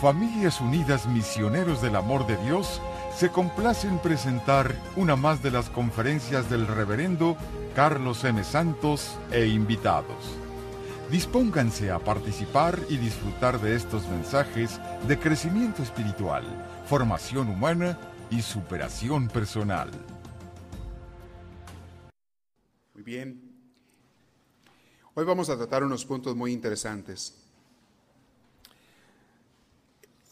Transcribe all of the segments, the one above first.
Familias Unidas Misioneros del Amor de Dios se complace en presentar una más de las conferencias del reverendo Carlos M. Santos e invitados. Dispónganse a participar y disfrutar de estos mensajes de crecimiento espiritual, formación humana y superación personal. Muy bien. Hoy vamos a tratar unos puntos muy interesantes.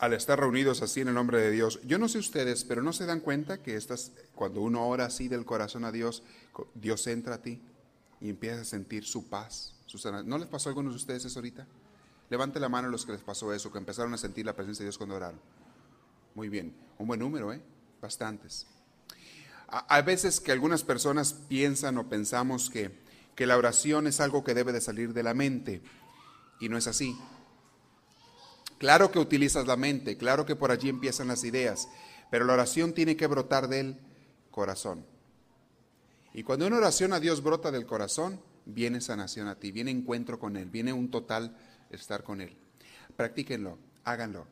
Al estar reunidos así en el nombre de Dios, yo no sé ustedes, pero no se dan cuenta que estas, cuando uno ora así del corazón a Dios, Dios entra a ti y empieza a sentir su paz. ¿No les pasó a algunos de ustedes eso ahorita? Levante la mano a los que les pasó eso, que empezaron a sentir la presencia de Dios cuando oraron. Muy bien, un buen número, ¿eh? Bastantes. Hay veces que algunas personas piensan o pensamos que, que la oración es algo que debe de salir de la mente y no es así. Claro que utilizas la mente, claro que por allí empiezan las ideas, pero la oración tiene que brotar del corazón. Y cuando una oración a Dios brota del corazón, viene sanación a ti, viene encuentro con Él, viene un total estar con Él. Practíquenlo, háganlo.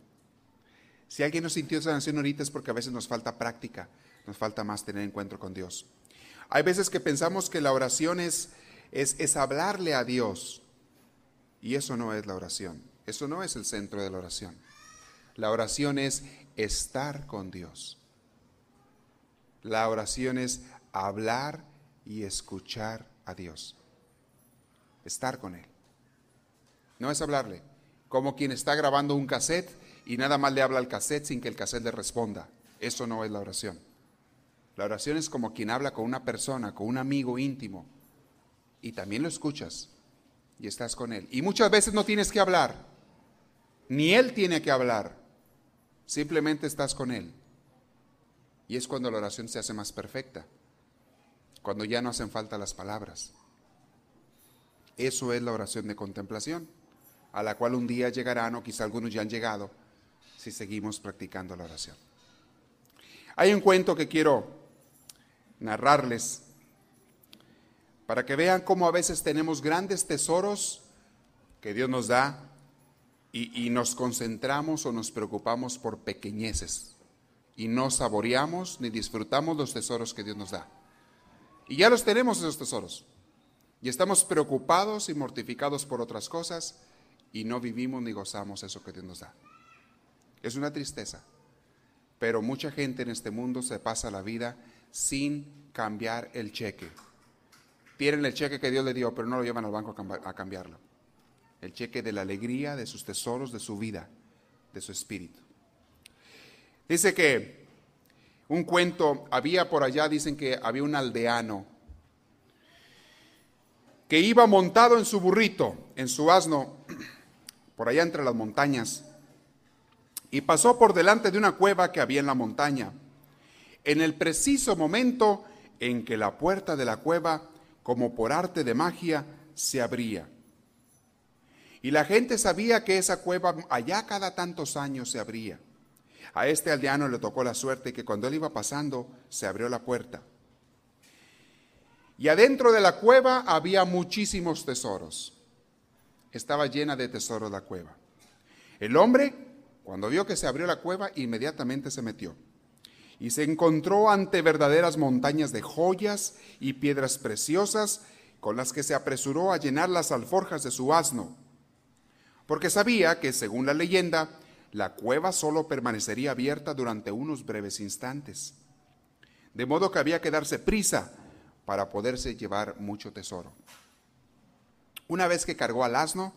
Si alguien no sintió sanación ahorita es porque a veces nos falta práctica, nos falta más tener encuentro con Dios. Hay veces que pensamos que la oración es, es, es hablarle a Dios y eso no es la oración, eso no es el centro de la oración. La oración es estar con Dios. La oración es hablar y escuchar a Dios estar con Él. No es hablarle, como quien está grabando un cassette y nada más le habla al cassette sin que el cassette le responda. Eso no es la oración. La oración es como quien habla con una persona, con un amigo íntimo, y también lo escuchas y estás con Él. Y muchas veces no tienes que hablar, ni Él tiene que hablar, simplemente estás con Él. Y es cuando la oración se hace más perfecta, cuando ya no hacen falta las palabras. Eso es la oración de contemplación, a la cual un día llegarán, o quizá algunos ya han llegado, si seguimos practicando la oración. Hay un cuento que quiero narrarles para que vean cómo a veces tenemos grandes tesoros que Dios nos da y, nos concentramos o nos preocupamos por pequeñeces y no saboreamos ni disfrutamos los tesoros que Dios nos da. Y ya los tenemos esos tesoros. Y estamos preocupados y mortificados por otras cosas y no vivimos ni gozamos eso que Dios nos da. Es una tristeza. Pero mucha gente en este mundo se pasa la vida sin cambiar el cheque. Tienen el cheque que Dios le dio, pero no lo llevan al banco a cambiarlo. El cheque de la alegría, de sus tesoros, de su vida, de su espíritu. Dice que un cuento, había por allá, dicen que había un aldeano que iba montado en su burrito, en su asno, por allá entre las montañas, y pasó por delante de una cueva que había en la montaña. En el preciso momento en que la puerta de la cueva, como por arte de magia, se abría. Y la gente sabía que esa cueva allá cada tantos años se abría. A este aldeano le tocó la suerte que cuando él iba pasando se abrió la puerta. Y adentro de la cueva había muchísimos tesoros. Estaba llena de tesoros la cueva. El hombre, cuando vio que se abrió la cueva, inmediatamente se metió. Y se encontró ante verdaderas montañas de joyas y piedras preciosas con las que se apresuró a llenar las alforjas de su asno. Porque sabía que, según la leyenda, la cueva solo permanecería abierta durante unos breves instantes. De modo que había que darse prisa para poderse llevar mucho tesoro. Una vez que cargó al asno,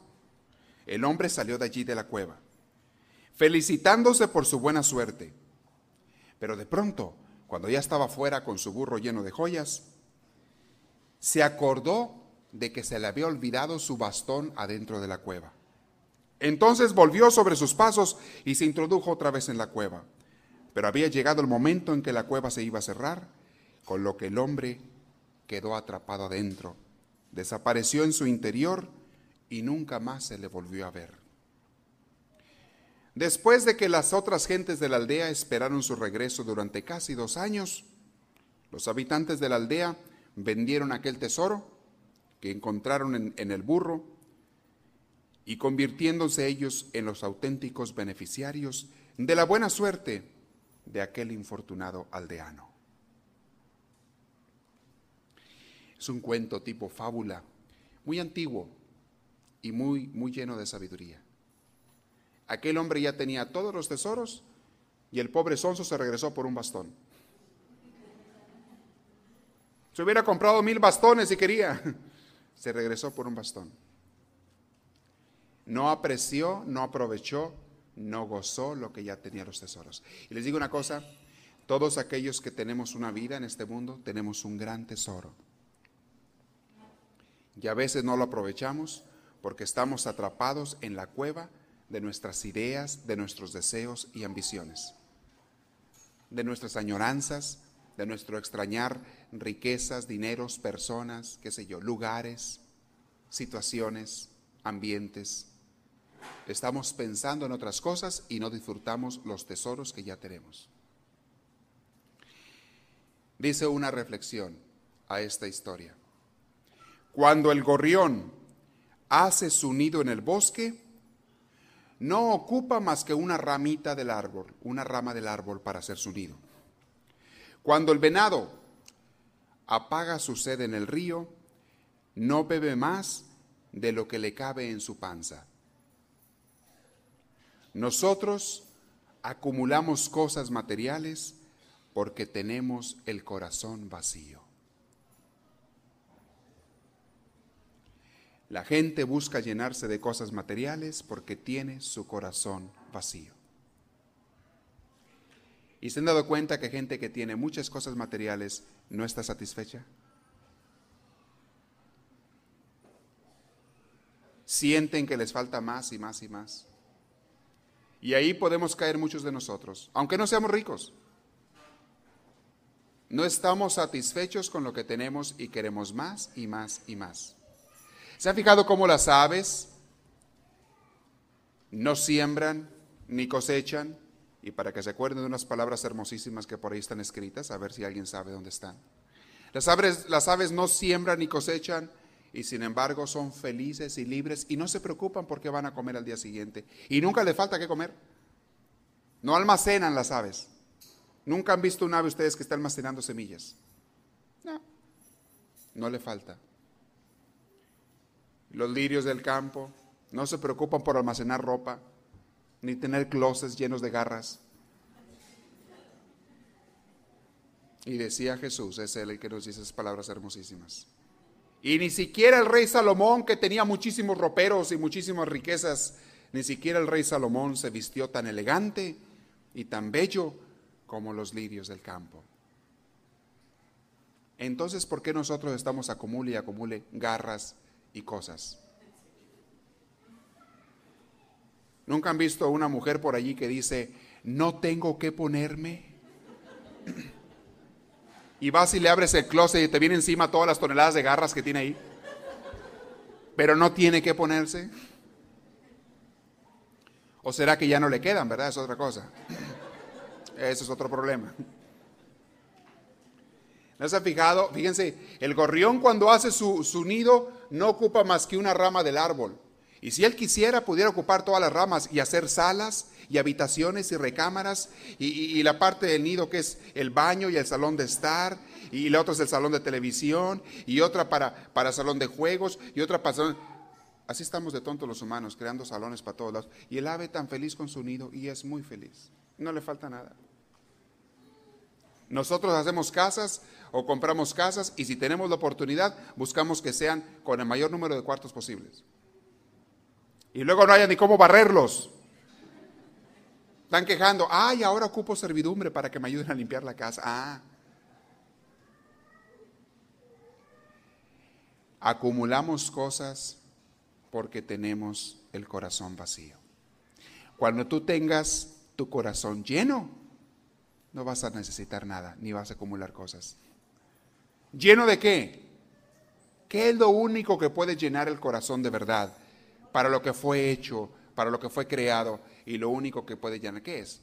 el hombre salió de allí de la cueva, felicitándose por su buena suerte. Pero de pronto, cuando ya estaba fuera con su burro lleno de joyas, se acordó de que se le había olvidado su bastón adentro de la cueva. Entonces volvió sobre sus pasos y se introdujo otra vez en la cueva. Pero había llegado el momento en que la cueva se iba a cerrar, con lo que el hombre quedó atrapado adentro, desapareció en su interior y nunca más se le volvió a ver. Después de que las otras gentes de la aldea esperaron su regreso durante casi dos años, los habitantes de la aldea vendieron aquel tesoro que encontraron en, el burro y convirtiéndose ellos en los auténticos beneficiarios de la buena suerte de aquel infortunado aldeano. Es un cuento tipo fábula, muy antiguo y muy, muy lleno de sabiduría. Aquel hombre ya tenía todos los tesoros y el pobre sonso se regresó por un bastón. Se hubiera comprado mil bastones si quería. Se regresó por un bastón. No apreció, no aprovechó, no gozó lo que ya tenía los tesoros. Y les digo una cosa, todos aquellos que tenemos una vida en este mundo tenemos un gran tesoro. Y a veces no lo aprovechamos porque estamos atrapados en la cueva de nuestras ideas, de nuestros deseos y ambiciones, de nuestras añoranzas, de nuestro extrañar riquezas, dineros, personas, qué sé yo, lugares, situaciones, ambientes. Estamos pensando en otras cosas y no disfrutamos los tesoros que ya tenemos. Dice una reflexión a esta historia. Cuando el gorrión hace su nido en el bosque, no ocupa más que una ramita del árbol, una rama del árbol para hacer su nido. Cuando el venado apaga su sed en el río, no bebe más de lo que le cabe en su panza. Nosotros acumulamos cosas materiales porque tenemos el corazón vacío. La gente busca llenarse de cosas materiales porque tiene su corazón vacío. ¿Y se han dado cuenta que gente que tiene muchas cosas materiales no está satisfecha? Sienten que les falta más y más y más. Y ahí podemos caer muchos de nosotros, aunque no seamos ricos. No estamos satisfechos con lo que tenemos y queremos más y más y más. ¿Se ha fijado cómo las aves no siembran ni cosechan, y para que se acuerden de unas palabras hermosísimas que por ahí están escritas, a ver si alguien sabe dónde están. Las aves, las aves no siembran ni cosechan y sin embargo son felices y libres y no se preocupan porque van a comer al día siguiente. Y nunca les falta qué comer. No almacenan las aves. Nunca han visto un ave ustedes que está almacenando semillas. No, no le falta. Los lirios del campo no se preocupan por almacenar ropa ni tener closets llenos de garras. Y decía Jesús, es él el que nos dice esas palabras hermosísimas. Y ni siquiera el rey Salomón, que tenía muchísimos roperos y muchísimas riquezas, ni siquiera el rey Salomón se vistió tan elegante y tan bello como los lirios del campo. Entonces, ¿por qué nosotros estamos acumule y acumule garras y cosas? ¿Nunca han visto a una mujer por allí que dice, no tengo que ponerme? Y vas y le abres el closet y te viene encima todas las toneladas de garras que tiene ahí. Pero no tiene que ponerse. ¿O será que ya no le quedan, verdad? Es otra cosa. Eso es otro problema. ¿No se ha fijado? Fíjense, el gorrión cuando hace su, su nido no ocupa más que una rama del árbol. Y si él quisiera, pudiera ocupar todas las ramas y hacer salas y habitaciones y recámaras y, la parte del nido que es el baño y el salón de estar y la otra es el salón de televisión y otra para, para salón de juegos y otra para salón... Así estamos de tontos los humanos, creando salones para todos lados. Y el ave tan feliz con su nido y es muy feliz. No le falta nada. Nosotros hacemos casas o compramos casas y si tenemos la oportunidad buscamos que sean con el mayor número de cuartos posibles. Y luego no haya ni cómo barrerlos. Están quejando, ay, ahora ocupo servidumbre para que me ayuden a limpiar la casa. Ah. Acumulamos cosas porque tenemos el corazón vacío. Cuando tú tengas tu corazón lleno, no vas a necesitar nada, ni vas a acumular cosas. ¿Lleno de qué? ¿Qué es lo único que puede llenar el corazón de verdad? para lo que fue hecho, para lo que fue creado, y lo único que puede llenar, ¿qué es?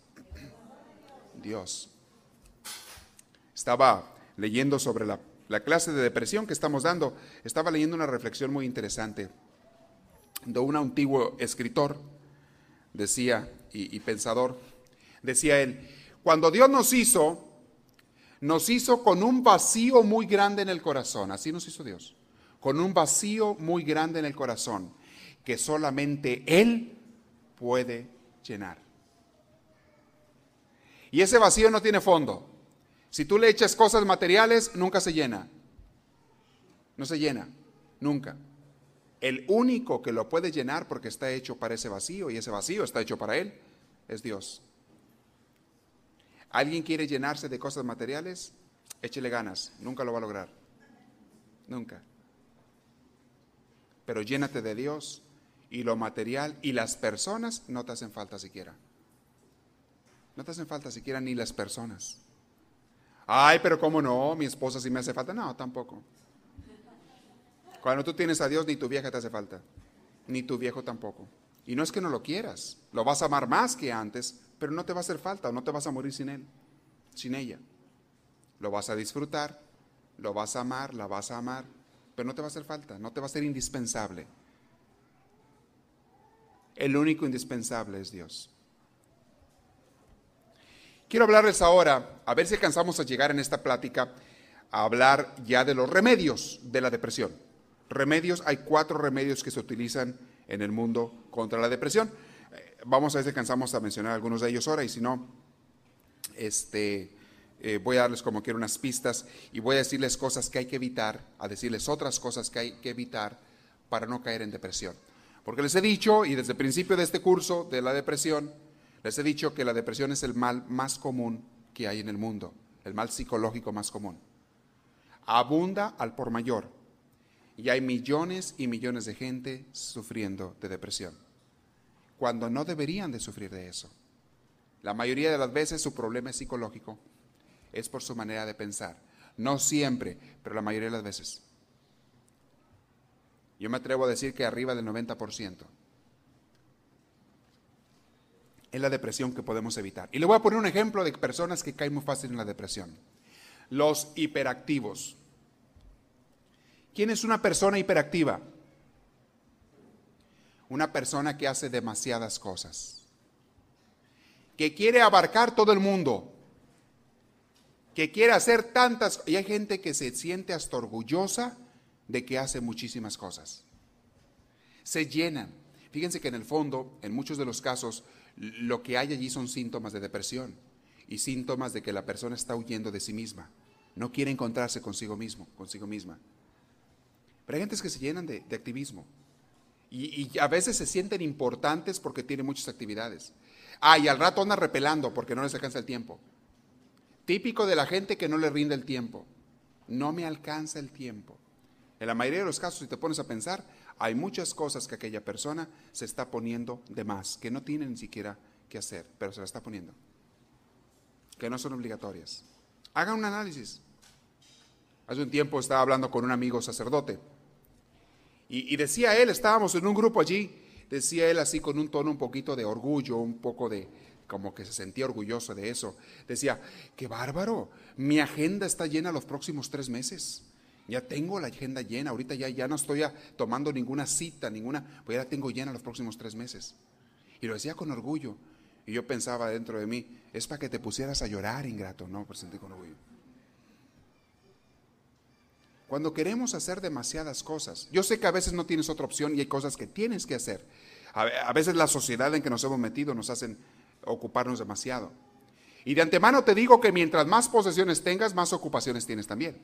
Dios. Estaba leyendo sobre la, la clase de depresión que estamos dando, estaba leyendo una reflexión muy interesante. de un antiguo escritor, decía, y, y pensador, decía él, cuando Dios nos hizo, nos hizo con un vacío muy grande en el corazón, así nos hizo Dios, con un vacío muy grande en el corazón, que solamente Él puede llenar. Y ese vacío no tiene fondo. Si tú le echas cosas materiales, nunca se llena. No se llena, nunca. El único que lo puede llenar porque está hecho para ese vacío y ese vacío está hecho para Él es Dios. ¿Alguien quiere llenarse de cosas materiales? Échele ganas, nunca lo va a lograr. Nunca. Pero llénate de Dios y lo material y las personas no te hacen falta siquiera. No te hacen falta siquiera ni las personas. Ay, pero ¿cómo no? Mi esposa sí me hace falta. No, tampoco. Cuando tú tienes a Dios, ni tu vieja te hace falta. Ni tu viejo tampoco. Y no es que no lo quieras. Lo vas a amar más que antes, pero no te va a hacer falta o no te vas a morir sin él, sin ella. Lo vas a disfrutar, lo vas a amar, la vas a amar, pero no te va a hacer falta, no te va a ser indispensable. El único indispensable es Dios. Quiero hablarles ahora, a ver si alcanzamos a llegar en esta plática, a hablar ya de los remedios de la depresión. Remedios, hay cuatro remedios que se utilizan en el mundo contra la depresión. Vamos a ver si alcanzamos a mencionar algunos de ellos ahora y si no, este, eh, voy a darles como quiero unas pistas y voy a decirles cosas que hay que evitar, a decirles otras cosas que hay que evitar para no caer en depresión. Porque les he dicho, y desde el principio de este curso de la depresión, les he dicho que la depresión es el mal más común que hay en el mundo, el mal psicológico más común. Abunda al por mayor y hay millones y millones de gente sufriendo de depresión cuando no deberían de sufrir de eso. La mayoría de las veces su problema es psicológico, es por su manera de pensar. No siempre, pero la mayoría de las veces. Yo me atrevo a decir que arriba del 90%. Es la depresión que podemos evitar. Y le voy a poner un ejemplo de personas que caen muy fácil en la depresión. Los hiperactivos. ¿Quién es una persona hiperactiva? una persona que hace demasiadas cosas, que quiere abarcar todo el mundo, que quiere hacer tantas... Y hay gente que se siente hasta orgullosa de que hace muchísimas cosas. Se llenan. Fíjense que en el fondo, en muchos de los casos, lo que hay allí son síntomas de depresión y síntomas de que la persona está huyendo de sí misma. No quiere encontrarse consigo mismo, consigo misma. Pero hay gentes que se llenan de, activismo, y, a veces se sienten importantes porque tienen muchas actividades. Ah, y al rato andan repelando porque no les alcanza el tiempo. Típico de la gente que no le rinde el tiempo. No me alcanza el tiempo. En la mayoría de los casos, si te pones a pensar, hay muchas cosas que aquella persona se está poniendo de más, que no tiene ni siquiera que hacer, pero se la está poniendo. Que no son obligatorias. Hagan un análisis. Hace un tiempo estaba hablando con un amigo sacerdote y, decía él, estábamos en un grupo allí, decía él así con un tono un poquito de orgullo, un poco de, como que se sentía orgulloso de eso. Decía, qué bárbaro, mi agenda está llena los próximos tres meses. Ya tengo la agenda llena, ahorita ya, ya no estoy tomando ninguna cita, ninguna, pues ya la tengo llena los próximos tres meses. Y lo decía con orgullo. Y yo pensaba dentro de mí, es para que te pusieras a llorar, ingrato. No, pues sentí con orgullo. Cuando queremos hacer demasiadas cosas, yo sé que a veces no tienes otra opción y hay cosas que tienes que hacer. A veces la sociedad en que nos hemos metido nos hacen ocuparnos demasiado. Y de antemano te digo que mientras más posesiones tengas, más ocupaciones tienes también.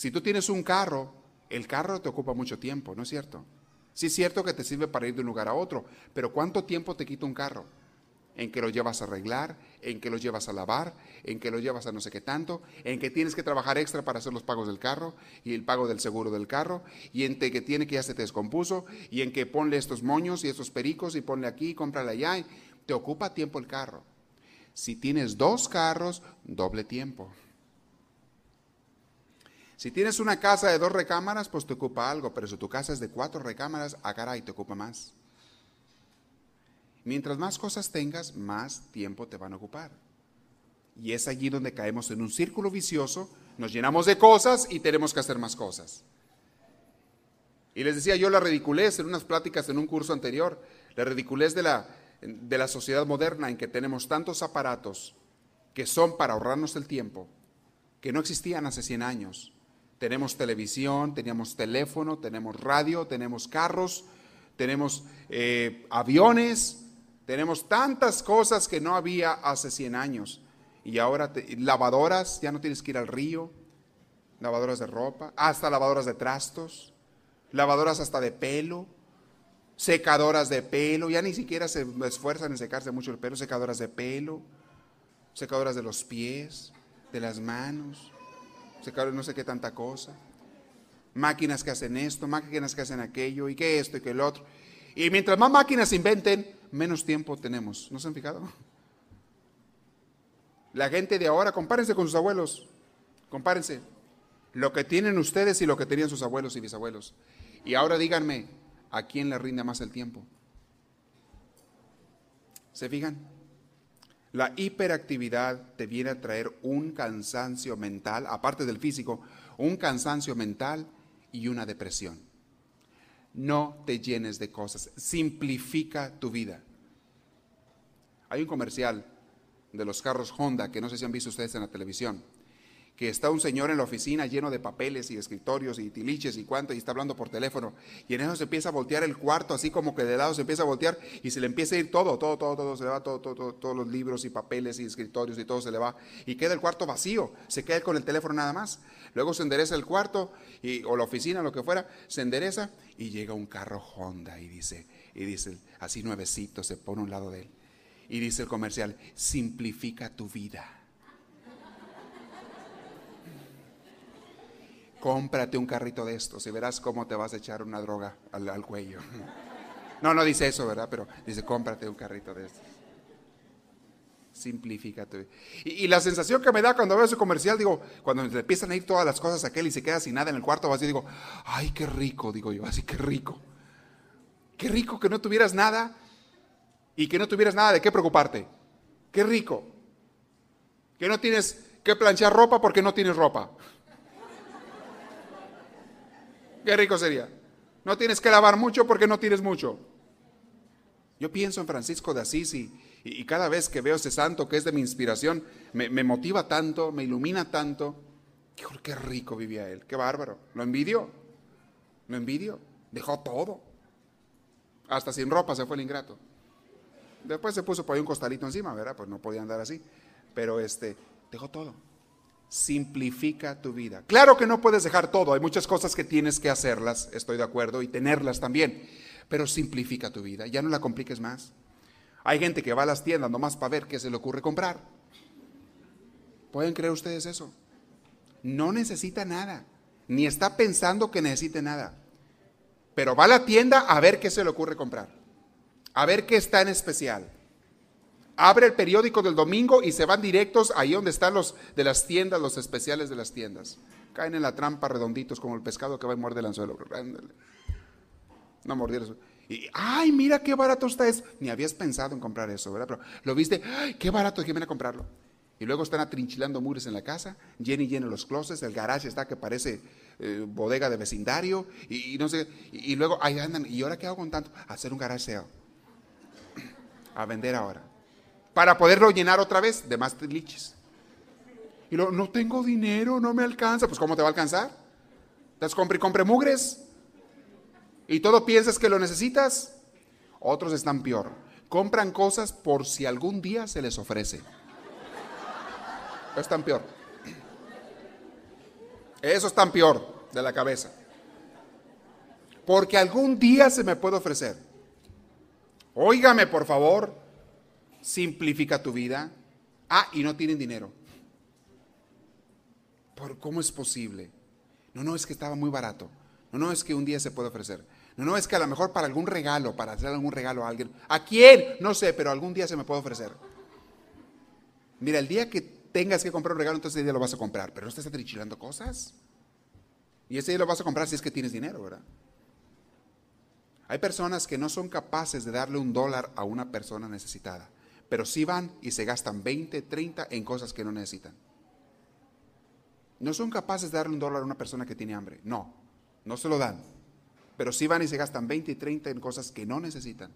Si tú tienes un carro, el carro te ocupa mucho tiempo, ¿no es cierto? Sí es cierto que te sirve para ir de un lugar a otro, pero ¿cuánto tiempo te quita un carro? en que lo llevas a arreglar, en que lo llevas a lavar, en que lo llevas a no sé qué tanto, en que tienes que trabajar extra para hacer los pagos del carro y el pago del seguro del carro, y en que tiene que ya se te descompuso, y en que ponle estos moños y estos pericos y ponle aquí, cómprale allá, te ocupa tiempo el carro. Si tienes dos carros, doble tiempo. Si tienes una casa de dos recámaras, pues te ocupa algo, pero si tu casa es de cuatro recámaras, a ah, caray, te ocupa más. Mientras más cosas tengas, más tiempo te van a ocupar. Y es allí donde caemos en un círculo vicioso, nos llenamos de cosas y tenemos que hacer más cosas. Y les decía yo la ridiculez en unas pláticas en un curso anterior, la ridiculez de la, de la sociedad moderna en que tenemos tantos aparatos que son para ahorrarnos el tiempo, que no existían hace 100 años. Tenemos televisión, teníamos teléfono, tenemos radio, tenemos carros, tenemos eh, aviones, tenemos tantas cosas que no había hace 100 años. Y ahora lavadoras, ya no tienes que ir al río, lavadoras de ropa, hasta lavadoras de trastos, lavadoras hasta de pelo, secadoras de pelo, ya ni siquiera se esfuerzan en secarse mucho el pelo, secadoras de pelo, secadoras de los pies, de las manos, secadoras no sé qué tanta cosa, máquinas que hacen esto, máquinas que hacen aquello, y que esto y que el otro. Y mientras más máquinas inventen, menos tiempo tenemos. ¿No se han fijado? La gente de ahora, compárense con sus abuelos, compárense lo que tienen ustedes y lo que tenían sus abuelos y bisabuelos. Y ahora díganme, ¿a quién le rinde más el tiempo? ¿Se fijan? La hiperactividad te viene a traer un cansancio mental, aparte del físico, un cansancio mental y una depresión. No te llenes de cosas, simplifica tu vida. Hay un comercial de los carros Honda, que no sé si han visto ustedes en la televisión, que está un señor en la oficina lleno de papeles y escritorios y tiliches y cuánto, y está hablando por teléfono, y en eso se empieza a voltear el cuarto, así como que de lado se empieza a voltear, y se le empieza a ir todo, todo, todo, todo, se le va todo, todo, todos los libros y papeles y escritorios y todo se le va, y queda el cuarto vacío, se queda con el teléfono nada más. Luego se endereza el cuarto, y, o la oficina, lo que fuera, se endereza, y llega un carro Honda, y dice, y dice, así nuevecito, se pone a un lado de él y dice el comercial, simplifica tu vida. Cómprate un carrito de estos y verás cómo te vas a echar una droga al, cuello. No, no dice eso, ¿verdad? Pero dice, cómprate un carrito de estos. Simplifica tu vida. Y, la sensación que me da cuando veo ese comercial, digo, cuando me empiezan a ir todas las cosas a aquel y se queda sin nada en el cuarto así, digo, ay, qué rico, digo yo, así, qué rico. Qué rico que no tuvieras nada y que no tuvieras nada de qué preocuparte. Qué rico. Que no tienes que planchar ropa porque no tienes ropa. Qué rico sería. No tienes que lavar mucho porque no tienes mucho. Yo pienso en Francisco de Asís y, cada vez que veo ese santo que es de mi inspiración, me, motiva tanto, me ilumina tanto. Qué rico vivía él, qué bárbaro. Lo envidio, lo envidio. Dejó todo. Hasta sin ropa se fue el ingrato. Después se puso por ahí un costalito encima, ¿verdad? Pues no podía andar así. Pero este, dejó todo. Simplifica tu vida. Claro que no puedes dejar todo, hay muchas cosas que tienes que hacerlas, estoy de acuerdo, y tenerlas también. Pero simplifica tu vida, ya no la compliques más. Hay gente que va a las tiendas nomás para ver qué se le ocurre comprar. ¿Pueden creer ustedes eso? No necesita nada, ni está pensando que necesite nada. Pero va a la tienda a ver qué se le ocurre comprar a ver qué está en especial. Abre el periódico del domingo y se van directos ahí donde están los de las tiendas, los especiales de las tiendas. Caen en la trampa redonditos como el pescado que va y muerde el anzuelo. No mordieras. Y, ay, mira qué barato está eso. Ni habías pensado en comprar eso, ¿verdad? Pero lo viste, ay, qué barato, que a comprarlo. Y luego están atrinchilando mures en la casa, lleno y lleno los closets, el garage está que parece eh, bodega de vecindario, y, no sé, y, luego ahí andan, ¿y ahora qué hago con tanto? Hacer un garage a vender ahora. Para poderlo llenar otra vez de más liches. Y luego, no tengo dinero, no me alcanza. Pues ¿cómo te va a alcanzar? Entonces compre y compre mugres. Y todo piensas que lo necesitas. Otros están peor. Compran cosas por si algún día se les ofrece. Están peor. Eso es tan peor de la cabeza. Porque algún día se me puede ofrecer. Óigame, por favor, simplifica tu vida. Ah, y no tienen dinero. ¿Por cómo es posible? No, no, es que estaba muy barato. No, no, es que un día se puede ofrecer. No, no, es que a lo mejor para algún regalo, para hacer algún regalo a alguien. ¿A quién? No sé, pero algún día se me puede ofrecer. Mira, el día que tengas que comprar un regalo, entonces ese día lo vas a comprar. Pero no estás atrichilando cosas. Y ese día lo vas a comprar si es que tienes dinero, ¿verdad? Hay personas que no son capaces de darle un dólar a una persona necesitada, pero sí van y se gastan 20, 30 en cosas que no necesitan. No son capaces de darle un dólar a una persona que tiene hambre. No, no se lo dan. pero sí van y se gastan 20 y 30 en cosas que no necesitan.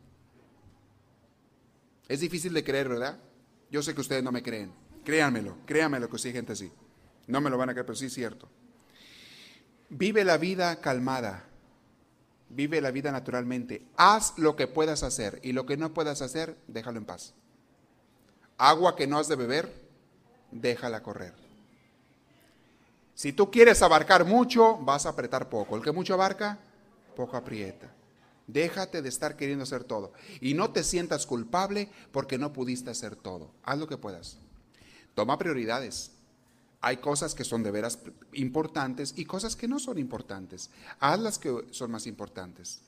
Es difícil de creer, ¿verdad? Yo sé que ustedes no me creen. Créanmelo, créanmelo que sí gente así. No me lo van a creer, pero sí es cierto. Vive la vida calmada. Vive la vida naturalmente. Haz lo que puedas hacer y lo que no puedas hacer, déjalo en paz. Agua que no has de beber, déjala correr. Si tú quieres abarcar mucho, vas a apretar poco. El que mucho abarca, poco aprieta. Déjate de estar queriendo hacer todo. Y no te sientas culpable porque no pudiste hacer todo. Haz lo que puedas. Toma prioridades. Hay cosas que son de veras importantes y cosas que no son importantes. Haz las que son más importantes.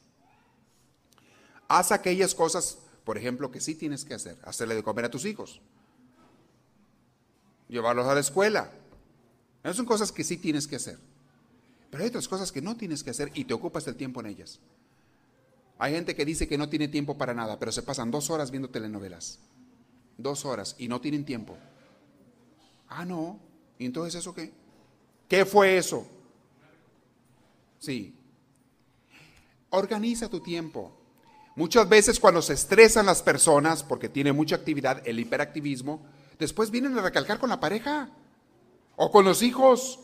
Haz aquellas cosas, por ejemplo, que sí tienes que hacer. Hacerle de comer a tus hijos. Llevarlos a la escuela. Esas son cosas que sí tienes que hacer. Pero hay otras cosas que no tienes que hacer y te ocupas el tiempo en ellas. Hay gente que dice que no tiene tiempo para nada, pero se pasan dos horas viendo telenovelas. Dos horas y no tienen tiempo. Ah, no. ¿Y entonces eso qué? ¿Qué fue eso? Sí. Organiza tu tiempo. Muchas veces cuando se estresan las personas porque tiene mucha actividad, el hiperactivismo, después vienen a recalcar con la pareja o con los hijos.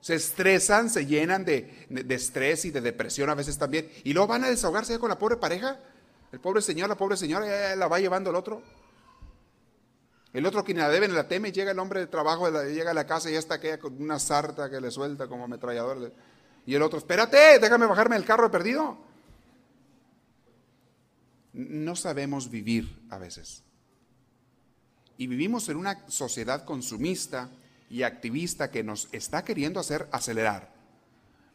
Se estresan, se llenan de, estrés y de depresión a veces también. Y luego van a desahogarse con la pobre pareja. El pobre señor, la pobre señora, la va llevando el otro. El otro quien la debe la teme, llega el hombre de trabajo, llega a la casa y ya está aquella con una sarta que le suelta como ametrallador. Y el otro, espérate, déjame bajarme el carro perdido. No sabemos vivir a veces. Y vivimos en una sociedad consumista y activista que nos está queriendo hacer acelerar.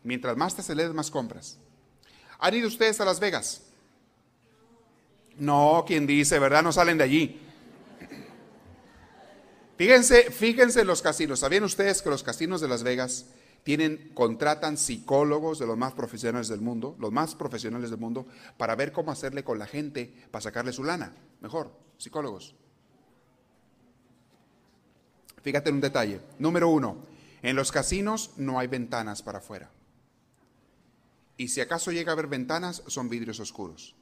Mientras más te aceleres, más compras. ¿Han ido ustedes a Las Vegas? No, quien dice, ¿verdad? No salen de allí. Fíjense, fíjense los casinos. ¿Sabían ustedes que los casinos de Las Vegas tienen, contratan psicólogos de los más profesionales del mundo, los más profesionales del mundo, para ver cómo hacerle con la gente para sacarle su lana? Mejor, psicólogos. Fíjate en un detalle. Número uno, en los casinos no hay ventanas para afuera. Y si acaso llega a haber ventanas, son vidrios oscuros.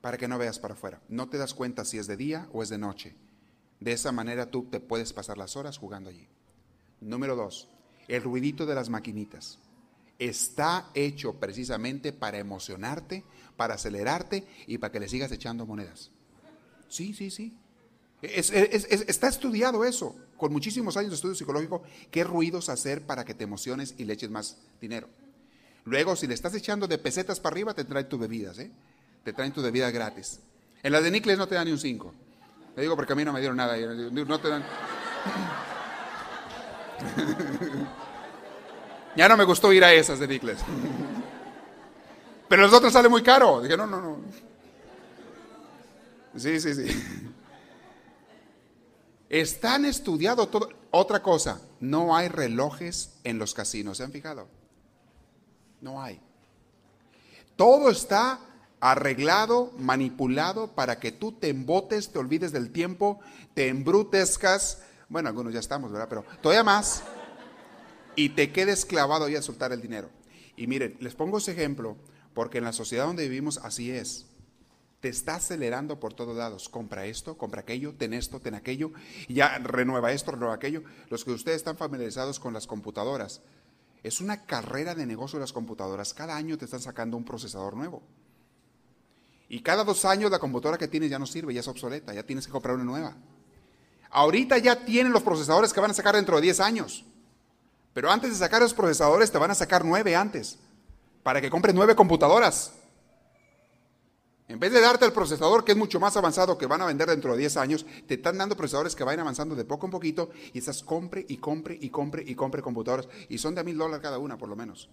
Para que no veas para afuera. No te das cuenta si es de día o es de noche. De esa manera tú te puedes pasar las horas jugando allí. Número dos, el ruidito de las maquinitas. Está hecho precisamente para emocionarte, para acelerarte y para que le sigas echando monedas. Sí, sí, sí está estudiado eso, con muchísimos años de estudio psicológico, qué ruidos hacer para que te emociones y le eches más dinero. Luego, si le estás echando de pesetas para arriba, te traen tus bebidas, ¿eh? Te traen tus bebidas gratis. En las de Nicles no te dan ni un 5. Le digo porque a mí no me dieron nada. No te dan. Ya no me gustó ir a esas de Nicles. Pero los otros salen muy caro. Dije, no, no, no. Sí, sí, sí. Están estudiado todo. Otra cosa, no hay relojes en los casinos, ¿se han fijado? No hay. Todo está arreglado, manipulado para que tú te embotes, te olvides del tiempo, te embrutezcas. Bueno, algunos ya estamos, ¿verdad? Pero todavía más. Y te quedes clavado ahí a soltar el dinero. Y miren, les pongo ese ejemplo porque en la sociedad donde vivimos así es te está acelerando por todos lados. Compra esto, compra aquello, ten esto, ten aquello, y ya renueva esto, renueva aquello. Los que ustedes están familiarizados con las computadoras, es una carrera de negocio de las computadoras. Cada año te están sacando un procesador nuevo. Y cada dos años la computadora que tienes ya no sirve, ya es obsoleta, ya tienes que comprar una nueva. Ahorita ya tienen los procesadores que van a sacar dentro de 10 años. Pero antes de sacar los procesadores te van a sacar nueve antes, para que compres nueve computadoras. En vez de darte el procesador que es mucho más avanzado que van a vender dentro de 10 años, te están dando procesadores que vayan avanzando de poco en poquito y estás compre y compre y compre y compre computadoras y son de mil dólares cada una por lo menos.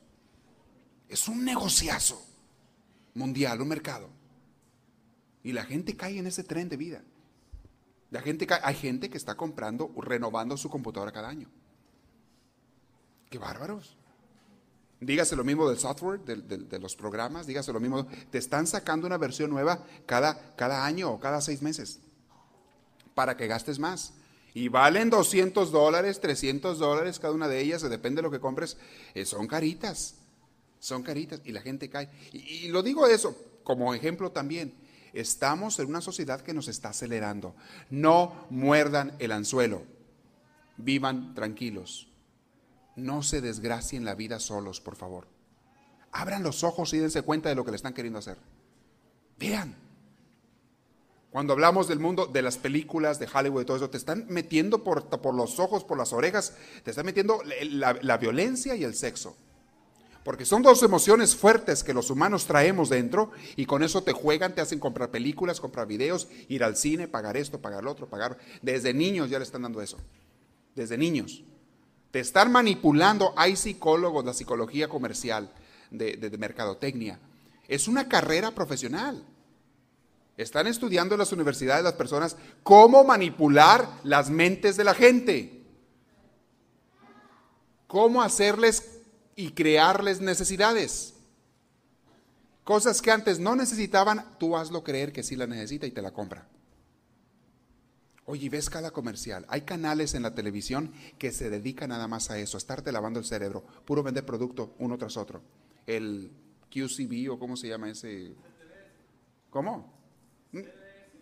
Es un negociazo mundial, un mercado. Y la gente cae en ese tren de vida. Hay gente que está comprando, renovando su computadora cada año. Qué bárbaros. Dígase lo mismo del software, de, los programas, dígase lo mismo. Te están sacando una versión nueva cada, año o cada seis meses para que gastes más. Y valen 200 dólares, 300 dólares cada una de ellas, depende de lo que compres. Eh, son caritas. Son caritas y la gente cae. Y lo digo eso como ejemplo también. Estamos en una sociedad que nos está acelerando. No muerdan el anzuelo. Vivan tranquilos. No se desgracien la vida solos, por favor. Abran los ojos y dense cuenta de lo que le están queriendo hacer. Vean. Cuando hablamos del mundo, de las películas, de Hollywood y todo eso, te están metiendo por, los ojos, por las orejas, te están metiendo la violencia y el sexo. Porque son dos emociones fuertes que los humanos traemos dentro y con eso te juegan, te hacen comprar películas, comprar videos, ir al cine, pagar esto, pagar lo otro, pagar. Desde niños ya le están dando eso. Desde niños. Te están manipulando. Hay psicólogos, la psicología comercial, de, de, de mercadotecnia. Es una carrera profesional. Están estudiando en las universidades las personas cómo manipular las mentes de la gente. Cómo hacerles y crearles necesidades. Cosas que antes no necesitaban, tú hazlo creer que sí la necesita y te la compra. Oye, ves cada comercial. Hay canales en la televisión que se dedican nada más a eso, a estarte lavando el cerebro, puro vender producto uno tras otro. El QCB o cómo se llama ese. ¿Cómo?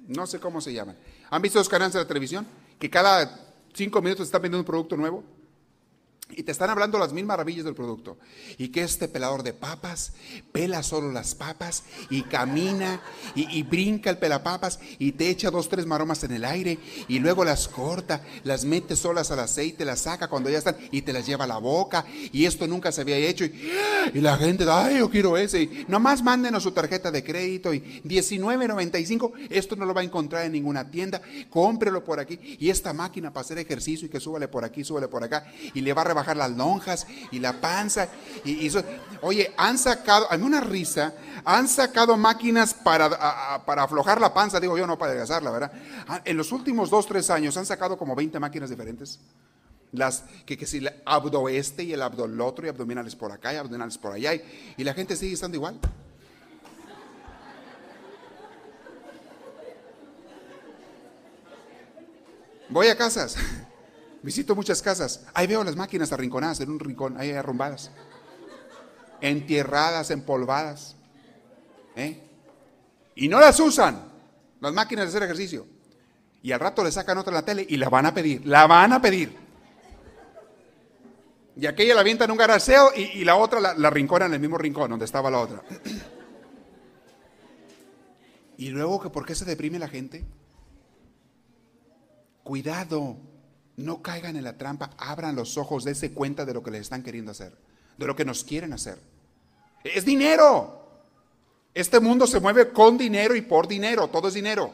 No sé cómo se llaman. ¿Han visto los canales de la televisión? Que cada cinco minutos están vendiendo un producto nuevo. Y te están hablando las mil maravillas del producto. Y que este pelador de papas pela solo las papas y camina y, brinca el pelapapas y te echa dos, tres maromas en el aire y luego las corta, las mete solas al aceite, las saca cuando ya están y te las lleva a la boca. Y esto nunca se había hecho. Y, y la gente, ay, yo quiero ese. Y nomás mándenos su tarjeta de crédito y 19.95. Esto no lo va a encontrar en ninguna tienda. Cómprelo por aquí. Y esta máquina para hacer ejercicio y que súbale por aquí, súbale por acá. Y le va a rebajar bajar las lonjas y la panza. Y. Oye, han sacado, a mí una risa, han sacado máquinas para, para aflojar la panza, digo yo, no para adelgazarla, ¿verdad? En los últimos dos, tres años han sacado como 20 máquinas diferentes. Las que, que si el abdo este y el abdo el otro, y abdominales por acá y abdominales por allá, y, y la gente sigue estando igual. Voy a casas. Visito muchas casas. Ahí veo las máquinas arrinconadas en un rincón, ahí arrumbadas. Entierradas, empolvadas. ¿eh? Y no las usan, las máquinas de hacer ejercicio. Y al rato le sacan otra en la tele y la van a pedir, la van a pedir. Y aquella la avienta en un garaseo y, la otra la, la rincona en el mismo rincón donde estaba la otra. y luego, ¿por qué se deprime la gente? Cuidado, no caigan en la trampa, abran los ojos, dense cuenta de lo que les están queriendo hacer, de lo que nos quieren hacer. Es dinero. Este mundo se mueve con dinero y por dinero, todo es dinero.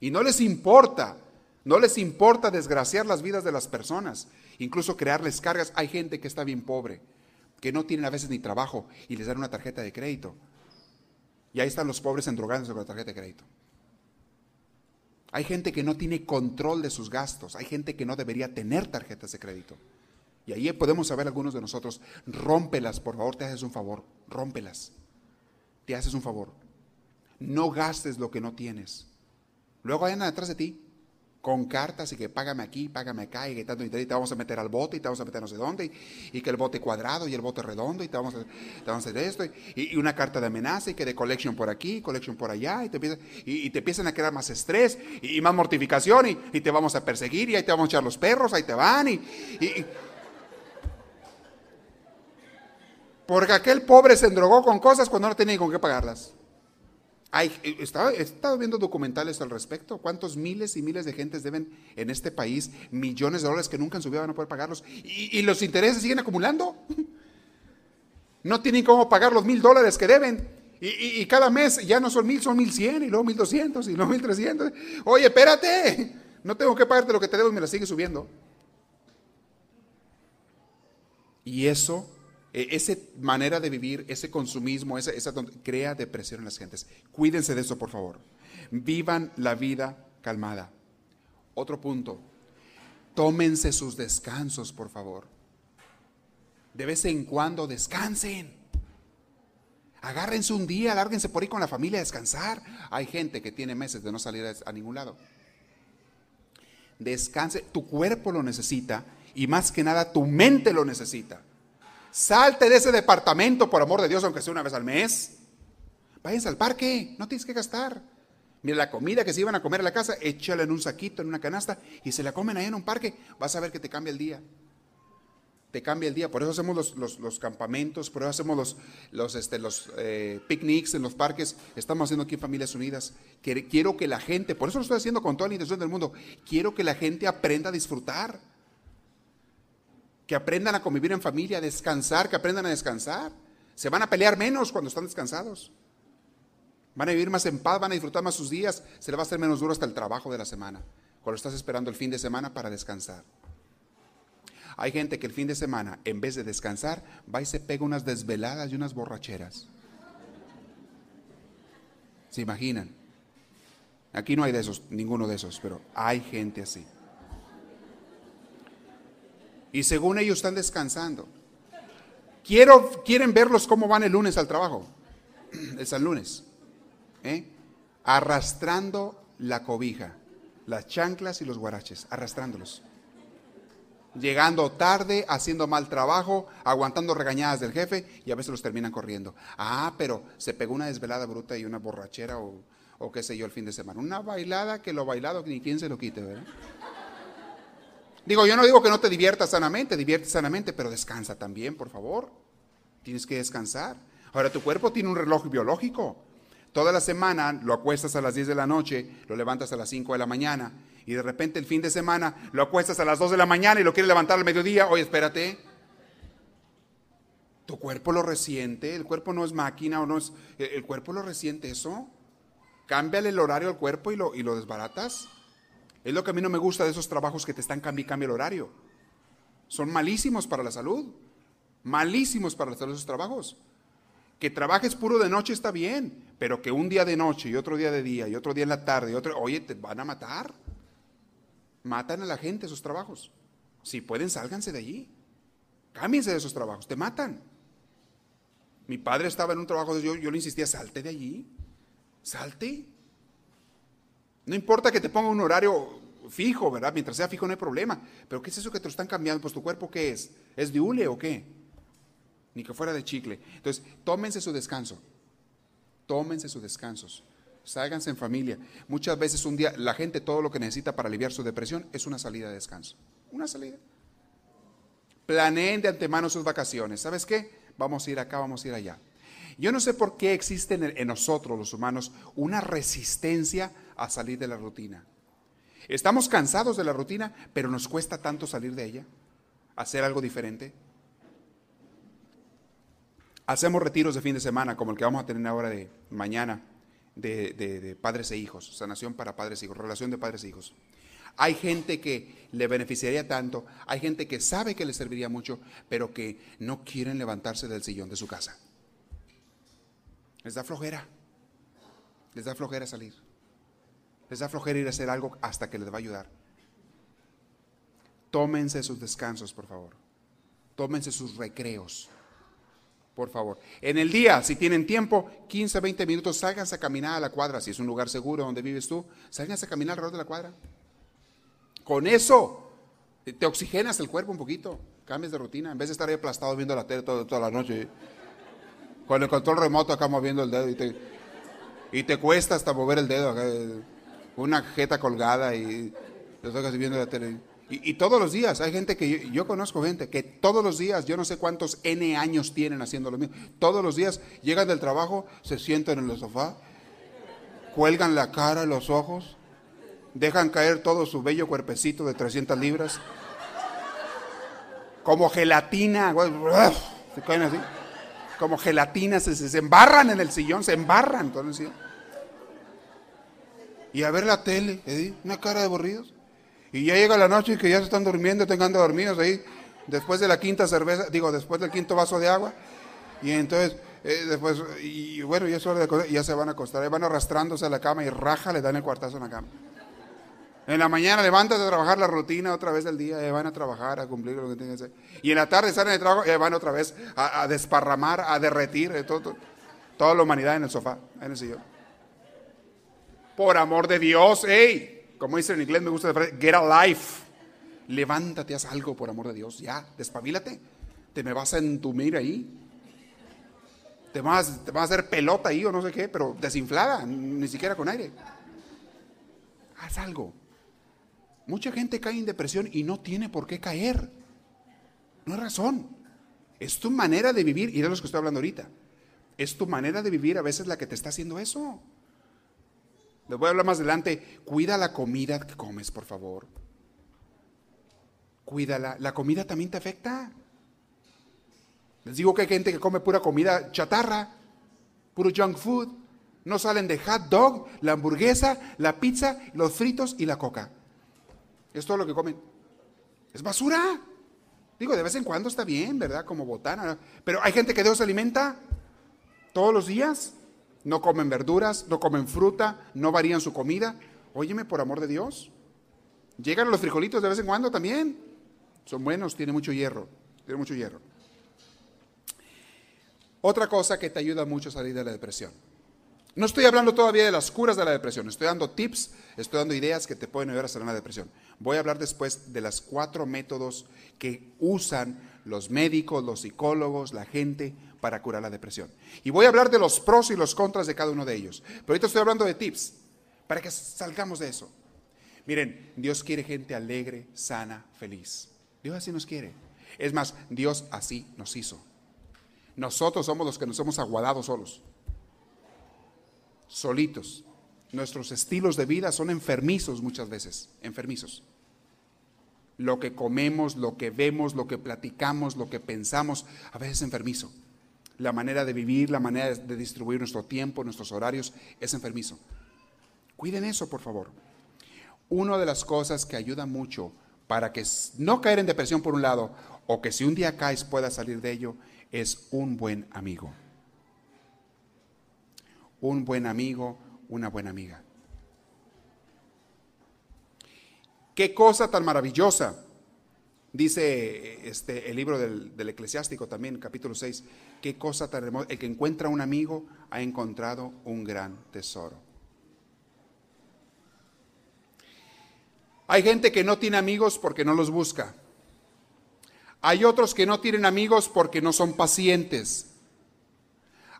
Y no les importa, no les importa desgraciar las vidas de las personas, incluso crearles cargas. Hay gente que está bien pobre, que no tienen a veces ni trabajo y les dan una tarjeta de crédito. Y ahí están los pobres endrogándose con la tarjeta de crédito. Hay gente que no tiene control de sus gastos. Hay gente que no debería tener tarjetas de crédito. Y ahí podemos saber algunos de nosotros, rómpelas, por favor, te haces un favor, rómpelas. Te haces un favor. No gastes lo que no tienes. Luego vayan detrás de ti con cartas y que págame aquí, págame acá y que tanto y te vamos a meter al bote y te vamos a meter no sé dónde y, que el bote cuadrado y el bote redondo y te vamos a, hacer esto y, una carta de amenaza y que de collection por aquí, collection por allá y te, empieza, y, te empiezan a crear más estrés y, más mortificación y, te vamos a perseguir y ahí te vamos a echar los perros, ahí te van y, porque aquel pobre se endrogó con cosas cuando no tenía con qué pagarlas. Hay, estaba, he estado viendo documentales al respecto. ¿Cuántos miles y miles de gentes deben en este país millones de dólares que nunca en su vida van a poder pagarlos? Y, y los intereses siguen acumulando. No tienen cómo pagar los mil dólares que deben. Y, y, y, cada mes ya no son mil, son mil cien, y luego mil doscientos, y luego mil trescientos. Oye, espérate, no tengo que pagarte lo que te debo y me la sigue subiendo. Y eso esa manera de vivir, ese consumismo, esa, esa, crea depresión en las gentes. Cuídense de eso, por favor. Vivan la vida calmada. Otro punto. Tómense sus descansos, por favor. De vez en cuando descansen. Agárrense un día, lárguense por ahí con la familia a descansar. Hay gente que tiene meses de no salir a ningún lado. Descanse, tu cuerpo lo necesita y más que nada tu mente lo necesita. Salte de ese departamento, por amor de Dios, aunque sea una vez al mes. Váyanse al parque, no tienes que gastar. Mira, la comida que se iban a comer en la casa, échala en un saquito, en una canasta, y se la comen ahí en un parque. Vas a ver que te cambia el día te cambia el día. Por eso hacemos los, campamentos, por eso hacemos los, los, este, los eh, picnics en los parques. Estamos haciendo aquí en Familias Unidas. Quiero que la gente, por eso lo estoy haciendo con toda la intención del mundo, quiero que la gente aprenda a disfrutar. Que aprendan a convivir en familia, a descansar, que aprendan a descansar. Se van a pelear menos cuando están descansados. Van a vivir más en paz, van a disfrutar más sus días. Se les va a hacer menos duro hasta el trabajo de la semana. Cuando estás esperando el fin de semana para descansar. Hay gente que el fin de semana, en vez de descansar, va y se pega unas desveladas y unas borracheras. ¿Se imaginan? Aquí no hay de esos, ninguno de esos, pero hay gente así. Y según ellos están descansando. Quiero, quieren verlos cómo van el lunes al trabajo. El lunes. ¿eh? Arrastrando la cobija, las chanclas y los guaraches, arrastrándolos llegando tarde, haciendo mal trabajo, aguantando regañadas del jefe y a veces los terminan corriendo. Ah, pero se pegó una desvelada bruta y una borrachera o, o qué sé yo el fin de semana. Una bailada que lo bailado ni quien se lo quite, ¿verdad? Digo, yo no digo que no te diviertas sanamente, divierte sanamente, pero descansa también, por favor. Tienes que descansar. Ahora, tu cuerpo tiene un reloj biológico. Toda la semana lo acuestas a las 10 de la noche, lo levantas a las 5 de la mañana y de repente el fin de semana lo acuestas a las 2 de la mañana y lo quieres levantar al mediodía, oye, espérate. Tu cuerpo lo resiente, el cuerpo no es máquina o no es, el cuerpo lo resiente eso. Cámbiale el horario al cuerpo y lo, y lo desbaratas. Es lo que a mí no me gusta de esos trabajos que te están cambiando el horario. Son malísimos para la salud. Malísimos para la salud esos trabajos. Que trabajes puro de noche está bien, pero que un día de noche y otro día de día y otro día en la tarde y otro, oye, te van a matar. Matan a la gente esos trabajos. Si pueden, sálganse de allí. Cámbiense de esos trabajos, te matan. Mi padre estaba en un trabajo, yo, yo le insistía, salte de allí, salte. No importa que te ponga un horario fijo, ¿verdad? Mientras sea fijo no hay problema. Pero ¿qué es eso que te lo están cambiando? Pues tu cuerpo, ¿qué es? ¿Es de hule o qué? Ni que fuera de chicle. Entonces, tómense su descanso. Tómense sus descansos. Ságanse en familia. Muchas veces un día la gente todo lo que necesita para aliviar su depresión es una salida de descanso. Una salida. Planeen de antemano sus vacaciones. ¿Sabes qué? Vamos a ir acá, vamos a ir allá. Yo no sé por qué existe en nosotros los humanos una resistencia a salir de la rutina. Estamos cansados de la rutina, pero nos cuesta tanto salir de ella, hacer algo diferente. Hacemos retiros de fin de semana, como el que vamos a tener ahora de mañana, de, padres e hijos, sanación para padres e hijos, relación de padres e hijos. Hay gente que le beneficiaría tanto, hay gente que sabe que le serviría mucho, pero que no quieren levantarse del sillón de su casa. Les da flojera, les da flojera salir, les da flojera ir a hacer algo hasta que les va a ayudar. Tómense sus descansos, por favor. Tómense sus recreos por favor. En el día, si tienen tiempo, 15, 20 minutos, sálganse a caminar a la cuadra. Si es un lugar seguro donde vives tú, sálganse a caminar alrededor de la cuadra. Con eso te oxigenas el cuerpo un poquito, cambias de rutina, en vez de estar ahí aplastado viendo la tele toda, la noche. Con el control remoto acá moviendo el dedo y te, y te cuesta hasta mover el dedo, una jeta colgada y te estás viendo la tele. Y, todos los días, hay gente que yo, conozco gente que todos los días, yo no sé cuántos N años tienen haciendo lo mismo, todos los días llegan del trabajo, se sientan en el sofá, cuelgan la cara, los ojos, dejan caer todo su bello cuerpecito de 300 libras, como gelatina, se caen así, como gelatina, se, se, embarran en el sillón, se embarran todo el. Y a ver la tele, una cara de aburridos. Y ya llega la noche y que ya se están durmiendo, tengan dormidos ahí, después de la quinta cerveza, digo, después del quinto vaso de agua. Y entonces, eh, después, y bueno, ya es hora de ya se van a acostar, van arrastrándose a la cama y raja, le dan el cuartazo en la cama. En la mañana levántate a trabajar la rutina otra vez del día, y van a trabajar, a cumplir lo que tienen que hacer. Y en la tarde salen de trabajo y van otra vez a, desparramar, a derretir eh, todo, toda la humanidad en el sofá, en el sillón. Por amor de Dios, ¡ey! como dice en inglés, me gusta la frase, get a life. Levántate, haz algo por amor de Dios, ya, despabilate. ¿Te me vas a entumir ahí? ¿Te vas, ¿Te vas a hacer pelota ahí o no sé qué? Pero desinflada, ni siquiera con aire. Haz algo. Mucha gente cae en depresión y no tiene por qué caer. No hay razón. Es tu manera de vivir, y de los que estoy hablando ahorita. Es tu manera de vivir a veces la que te está haciendo eso. Les voy a hablar más adelante. Cuida la comida que comes, por favor. Cuídala. La comida también te afecta. Les digo que hay gente que come pura comida chatarra, puro junk food. No salen de hot dog, la hamburguesa, la pizza, los fritos y la coca. Es todo lo que comen. Es basura. Digo, de vez en cuando está bien, ¿verdad? Como botana. Pero hay gente que Dios alimenta todos los días. No comen verduras, no comen fruta, no varían su comida. Óyeme, por amor de Dios. Llegan los frijolitos de vez en cuando también. Son buenos, tienen mucho hierro. Tiene mucho hierro. Otra cosa que te ayuda mucho a salir de la depresión no estoy hablando todavía de las curas de la depresión, estoy dando tips, estoy dando ideas que te pueden ayudar a salir de la depresión. Voy a hablar después de los cuatro métodos que usan los médicos, los psicólogos, la gente para curar la depresión. Y voy a hablar de los pros y los contras de cada uno de ellos. Pero ahorita estoy hablando de tips para que salgamos de eso. Miren, Dios quiere gente alegre, sana, feliz. Dios así nos quiere. Es más, Dios así nos hizo. Nosotros somos los que nos hemos aguadado solos solitos. Nuestros estilos de vida son enfermizos muchas veces, enfermizos. Lo que comemos, lo que vemos, lo que platicamos, lo que pensamos, a veces enfermizo. La manera de vivir, la manera de distribuir nuestro tiempo, nuestros horarios, es enfermizo. Cuiden eso, por favor. Una de las cosas que ayuda mucho para que no caer en depresión por un lado, o que si un día caes pueda salir de ello, es un buen amigo un buen amigo, una buena amiga. Qué cosa tan maravillosa, dice este, el libro del, del eclesiástico también, capítulo 6, qué cosa tan hermosa, el que encuentra un amigo ha encontrado un gran tesoro. Hay gente que no tiene amigos porque no los busca. Hay otros que no tienen amigos porque no son pacientes.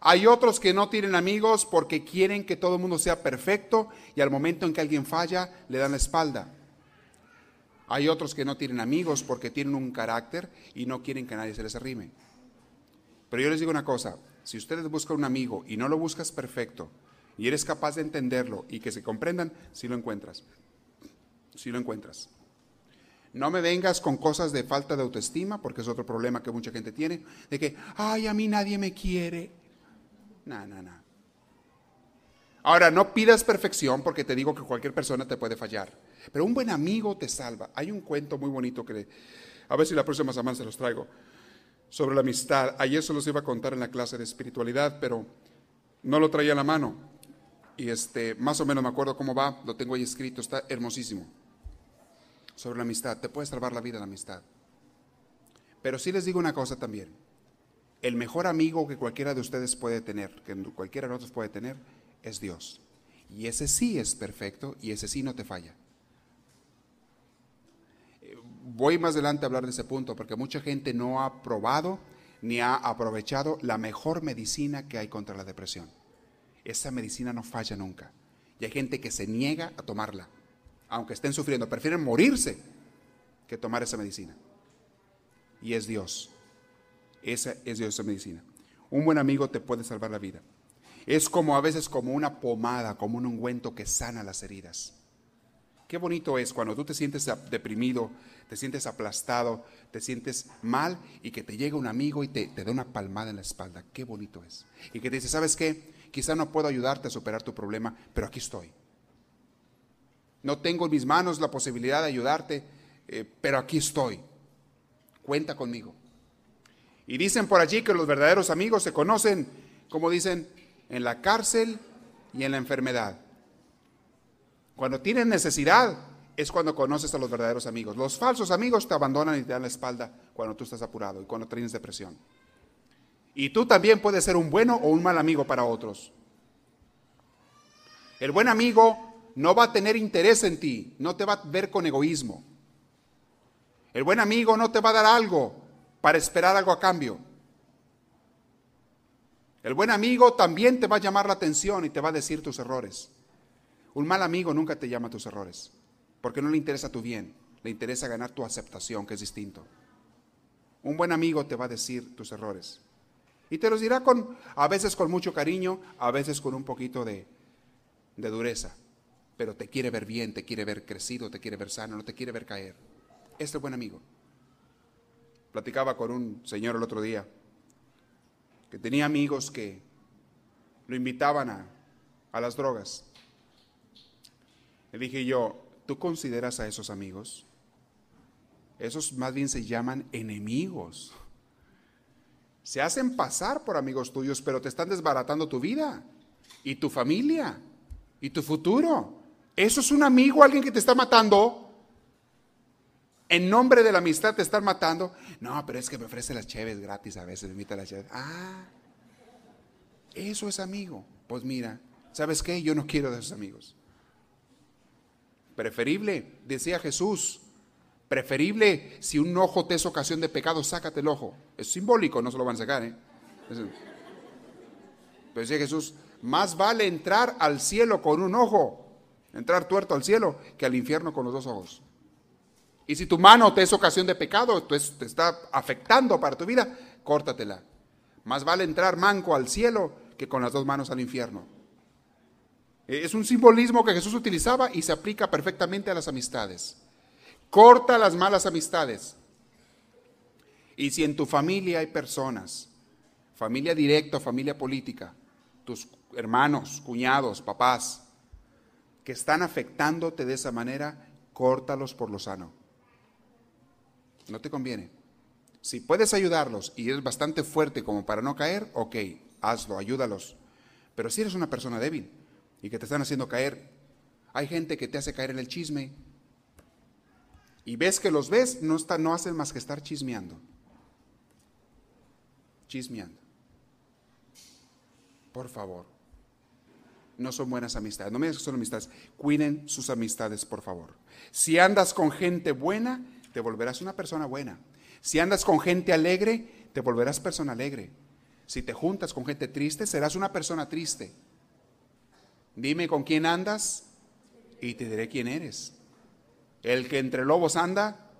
Hay otros que no tienen amigos porque quieren que todo el mundo sea perfecto y al momento en que alguien falla le dan la espalda. Hay otros que no tienen amigos porque tienen un carácter y no quieren que nadie se les arrime. Pero yo les digo una cosa, si ustedes buscan un amigo y no lo buscas perfecto y eres capaz de entenderlo y que se comprendan, si lo encuentras. Si lo encuentras. No me vengas con cosas de falta de autoestima, porque es otro problema que mucha gente tiene, de que, ay, a mí nadie me quiere. No, no, no. Ahora, no pidas perfección porque te digo que cualquier persona te puede fallar. Pero un buen amigo te salva. Hay un cuento muy bonito que, a ver si la próxima semana se los traigo, sobre la amistad. Ayer se los iba a contar en la clase de espiritualidad, pero no lo traía a la mano. Y este, más o menos me acuerdo cómo va, lo tengo ahí escrito, está hermosísimo. Sobre la amistad, te puede salvar la vida la amistad. Pero sí les digo una cosa también el mejor amigo que cualquiera de ustedes puede tener, que cualquiera de nosotros puede tener, es Dios. Y ese sí es perfecto y ese sí no te falla. Voy más adelante a hablar de ese punto porque mucha gente no ha probado ni ha aprovechado la mejor medicina que hay contra la depresión. Esa medicina no falla nunca. Y hay gente que se niega a tomarla, aunque estén sufriendo, prefieren morirse que tomar esa medicina. Y es Dios. Esa es Dios esa medicina. Un buen amigo te puede salvar la vida. Es como a veces como una pomada, como un ungüento que sana las heridas. Qué bonito es cuando tú te sientes deprimido, te sientes aplastado, te sientes mal y que te llega un amigo y te, te da una palmada en la espalda. Qué bonito es. Y que te dice, ¿sabes qué? Quizá no puedo ayudarte a superar tu problema, pero aquí estoy. No tengo en mis manos la posibilidad de ayudarte, eh, pero aquí estoy. Cuenta conmigo. Y dicen por allí que los verdaderos amigos se conocen, como dicen, en la cárcel y en la enfermedad. Cuando tienen necesidad es cuando conoces a los verdaderos amigos. Los falsos amigos te abandonan y te dan la espalda cuando tú estás apurado y cuando tienes depresión. Y tú también puedes ser un bueno o un mal amigo para otros. El buen amigo no va a tener interés en ti, no te va a ver con egoísmo. El buen amigo no te va a dar algo para esperar algo a cambio. El buen amigo también te va a llamar la atención y te va a decir tus errores. Un mal amigo nunca te llama tus errores, porque no le interesa tu bien, le interesa ganar tu aceptación, que es distinto. Un buen amigo te va a decir tus errores. Y te los dirá con, a veces con mucho cariño, a veces con un poquito de, de dureza. Pero te quiere ver bien, te quiere ver crecido, te quiere ver sano, no te quiere ver caer. Este es buen amigo. Platicaba con un señor el otro día que tenía amigos que lo invitaban a, a las drogas. Le dije yo, ¿tú consideras a esos amigos? Esos más bien se llaman enemigos. Se hacen pasar por amigos tuyos, pero te están desbaratando tu vida y tu familia y tu futuro. Eso es un amigo, alguien que te está matando. En nombre de la amistad te están matando. No, pero es que me ofrece las cheves gratis a veces, me invita a las cheves. Ah, eso es amigo. Pues mira, ¿sabes qué? Yo no quiero de esos amigos. Preferible, decía Jesús, preferible si un ojo te es ocasión de pecado, sácate el ojo. Es simbólico, no se lo van a sacar. ¿eh? Pero decía Jesús, más vale entrar al cielo con un ojo, entrar tuerto al cielo, que al infierno con los dos ojos. Y si tu mano te es ocasión de pecado, te está afectando para tu vida, córtatela. Más vale entrar manco al cielo que con las dos manos al infierno. Es un simbolismo que Jesús utilizaba y se aplica perfectamente a las amistades. Corta las malas amistades. Y si en tu familia hay personas, familia directa, familia política, tus hermanos, cuñados, papás, que están afectándote de esa manera, córtalos por lo sano. No te conviene. Si puedes ayudarlos y eres bastante fuerte como para no caer, ok, hazlo, ayúdalos. Pero si eres una persona débil y que te están haciendo caer, hay gente que te hace caer en el chisme y ves que los ves, no, no hacen más que estar chismeando. Chismeando. Por favor. No son buenas amistades. No me digas que son amistades. Cuiden sus amistades, por favor. Si andas con gente buena, te volverás una persona buena. Si andas con gente alegre, te volverás persona alegre. Si te juntas con gente triste, serás una persona triste. Dime con quién andas y te diré quién eres. El que entre lobos anda,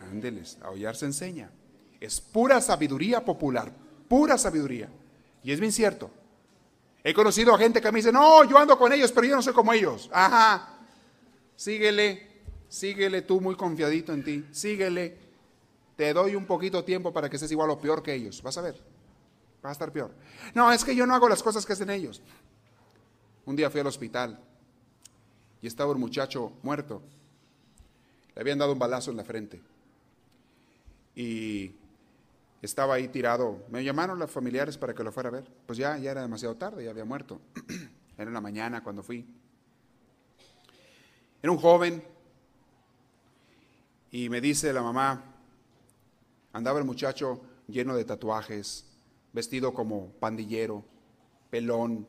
ándeles, a se enseña. Es pura sabiduría popular, pura sabiduría. Y es bien cierto. He conocido a gente que me dice, no, yo ando con ellos, pero yo no soy como ellos. Ajá, síguele, Síguele tú muy confiadito en ti. Síguele. Te doy un poquito tiempo para que seas igual o peor que ellos. Vas a ver. Vas a estar peor. No, es que yo no hago las cosas que hacen ellos. Un día fui al hospital y estaba un muchacho muerto. Le habían dado un balazo en la frente. Y estaba ahí tirado. Me llamaron los familiares para que lo fuera a ver. Pues ya, ya era demasiado tarde, ya había muerto. era en la mañana cuando fui. Era un joven, y me dice la mamá, andaba el muchacho lleno de tatuajes, vestido como pandillero, pelón.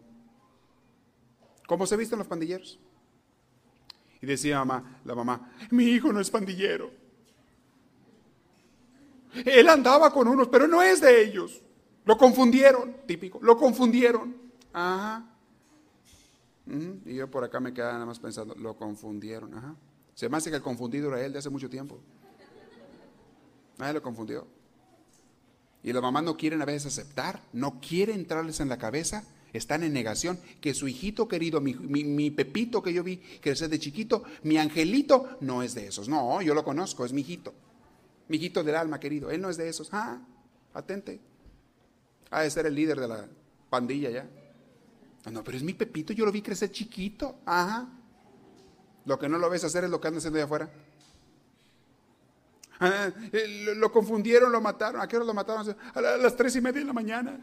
¿Cómo se visten los pandilleros? Y decía mamá, la mamá, mi hijo no es pandillero. Él andaba con unos, pero no es de ellos. Lo confundieron, típico, lo confundieron. Ajá. Y yo por acá me quedaba nada más pensando, lo confundieron. Ajá. Se me hace que el confundido era él de hace mucho tiempo. Nadie lo confundió. Y las mamás no quieren a veces aceptar, no quieren entrarles en la cabeza, están en negación, que su hijito querido, mi, pepito que yo vi crecer de chiquito, mi angelito, no es de esos. No, yo lo conozco, es mi hijito. Mi hijito del alma querido, él no es de esos. Ah, atente. Ha de ser el líder de la pandilla ya. No, pero es mi pepito, yo lo vi crecer chiquito. Ajá. Lo que no lo ves hacer es lo que anda haciendo allá afuera. Ah, eh, lo, confundieron, lo mataron. ¿A qué hora lo mataron? A las tres y media de la mañana.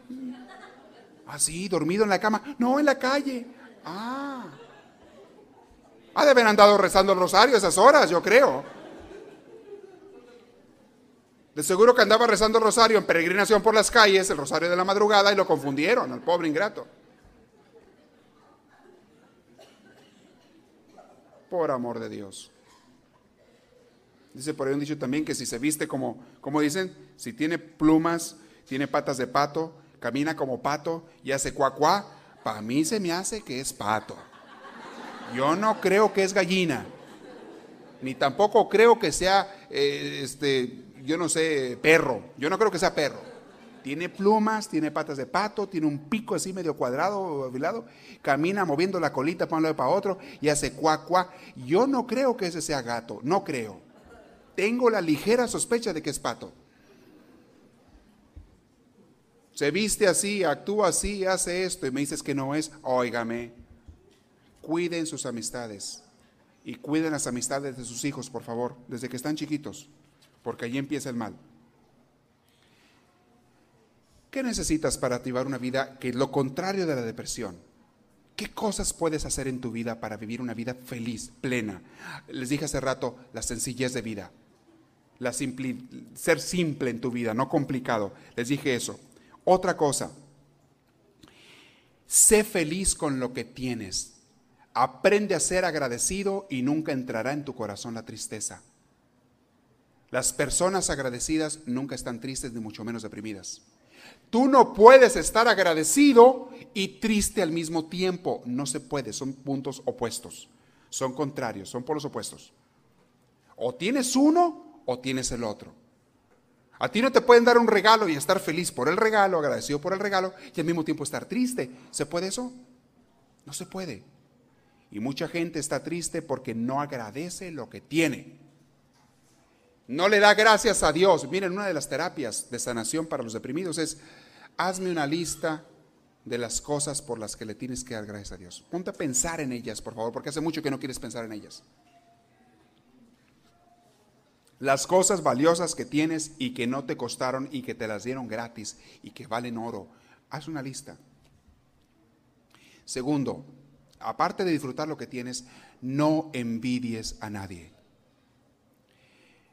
Ah, sí, dormido en la cama. No, en la calle. Ah. Ah, deben andado rezando el rosario esas horas, yo creo. De seguro que andaba rezando el rosario en peregrinación por las calles, el rosario de la madrugada, y lo confundieron, al pobre ingrato. por amor de Dios. Dice por ahí un dicho también que si se viste como, como dicen, si tiene plumas, tiene patas de pato, camina como pato y hace cuacuá, para mí se me hace que es pato. Yo no creo que es gallina, ni tampoco creo que sea, eh, este, yo no sé, perro. Yo no creo que sea perro. Tiene plumas, tiene patas de pato, tiene un pico así medio cuadrado, lado, camina moviendo la colita para un lado y para otro y hace cuacuá. Yo no creo que ese sea gato, no creo. Tengo la ligera sospecha de que es pato. Se viste así, actúa así, hace esto y me dices que no es, óigame, cuiden sus amistades y cuiden las amistades de sus hijos, por favor, desde que están chiquitos, porque allí empieza el mal. ¿Qué necesitas para activar una vida que es lo contrario de la depresión? ¿Qué cosas puedes hacer en tu vida para vivir una vida feliz, plena? Les dije hace rato la sencillez de vida ser simple en tu vida, no complicado. Les dije eso. Otra cosa, sé feliz con lo que tienes. Aprende a ser agradecido y nunca entrará en tu corazón la tristeza. Las personas agradecidas nunca están tristes ni mucho menos deprimidas. Tú no puedes estar agradecido y triste al mismo tiempo. No se puede, son puntos opuestos. Son contrarios, son por los opuestos. O tienes uno o tienes el otro. A ti no te pueden dar un regalo y estar feliz por el regalo, agradecido por el regalo y al mismo tiempo estar triste. ¿Se puede eso? No se puede. Y mucha gente está triste porque no agradece lo que tiene. No le da gracias a Dios. Miren, una de las terapias de sanación para los deprimidos es, hazme una lista de las cosas por las que le tienes que dar gracias a Dios. Ponte a pensar en ellas, por favor, porque hace mucho que no quieres pensar en ellas las cosas valiosas que tienes y que no te costaron y que te las dieron gratis y que valen oro. Haz una lista. Segundo, aparte de disfrutar lo que tienes, no envidies a nadie.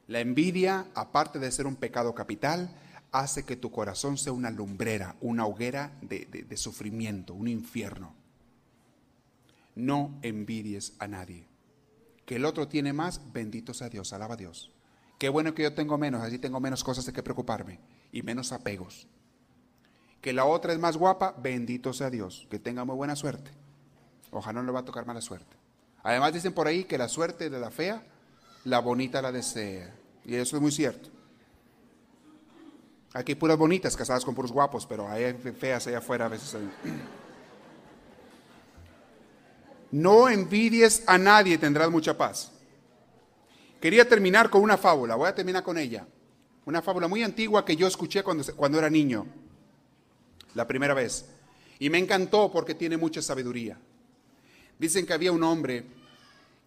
La envidia, aparte de ser un pecado capital, hace que tu corazón sea una lumbrera, una hoguera de, de sufrimiento, un infierno. No envidies a nadie. Que el otro tiene más, bendito sea Dios, alaba a Dios. Qué bueno que yo tengo menos, así tengo menos cosas de que preocuparme y menos apegos. Que la otra es más guapa, bendito sea Dios, que tenga muy buena suerte. Ojalá no le va a tocar mala suerte. Además dicen por ahí que la suerte de la fea, la bonita la desea. Y eso es muy cierto. Aquí hay puras bonitas casadas con puros guapos, pero hay feas allá afuera a veces. No envidies a nadie, tendrás mucha paz. Quería terminar con una fábula, voy a terminar con ella. Una fábula muy antigua que yo escuché cuando, cuando era niño, la primera vez. Y me encantó porque tiene mucha sabiduría. Dicen que había un hombre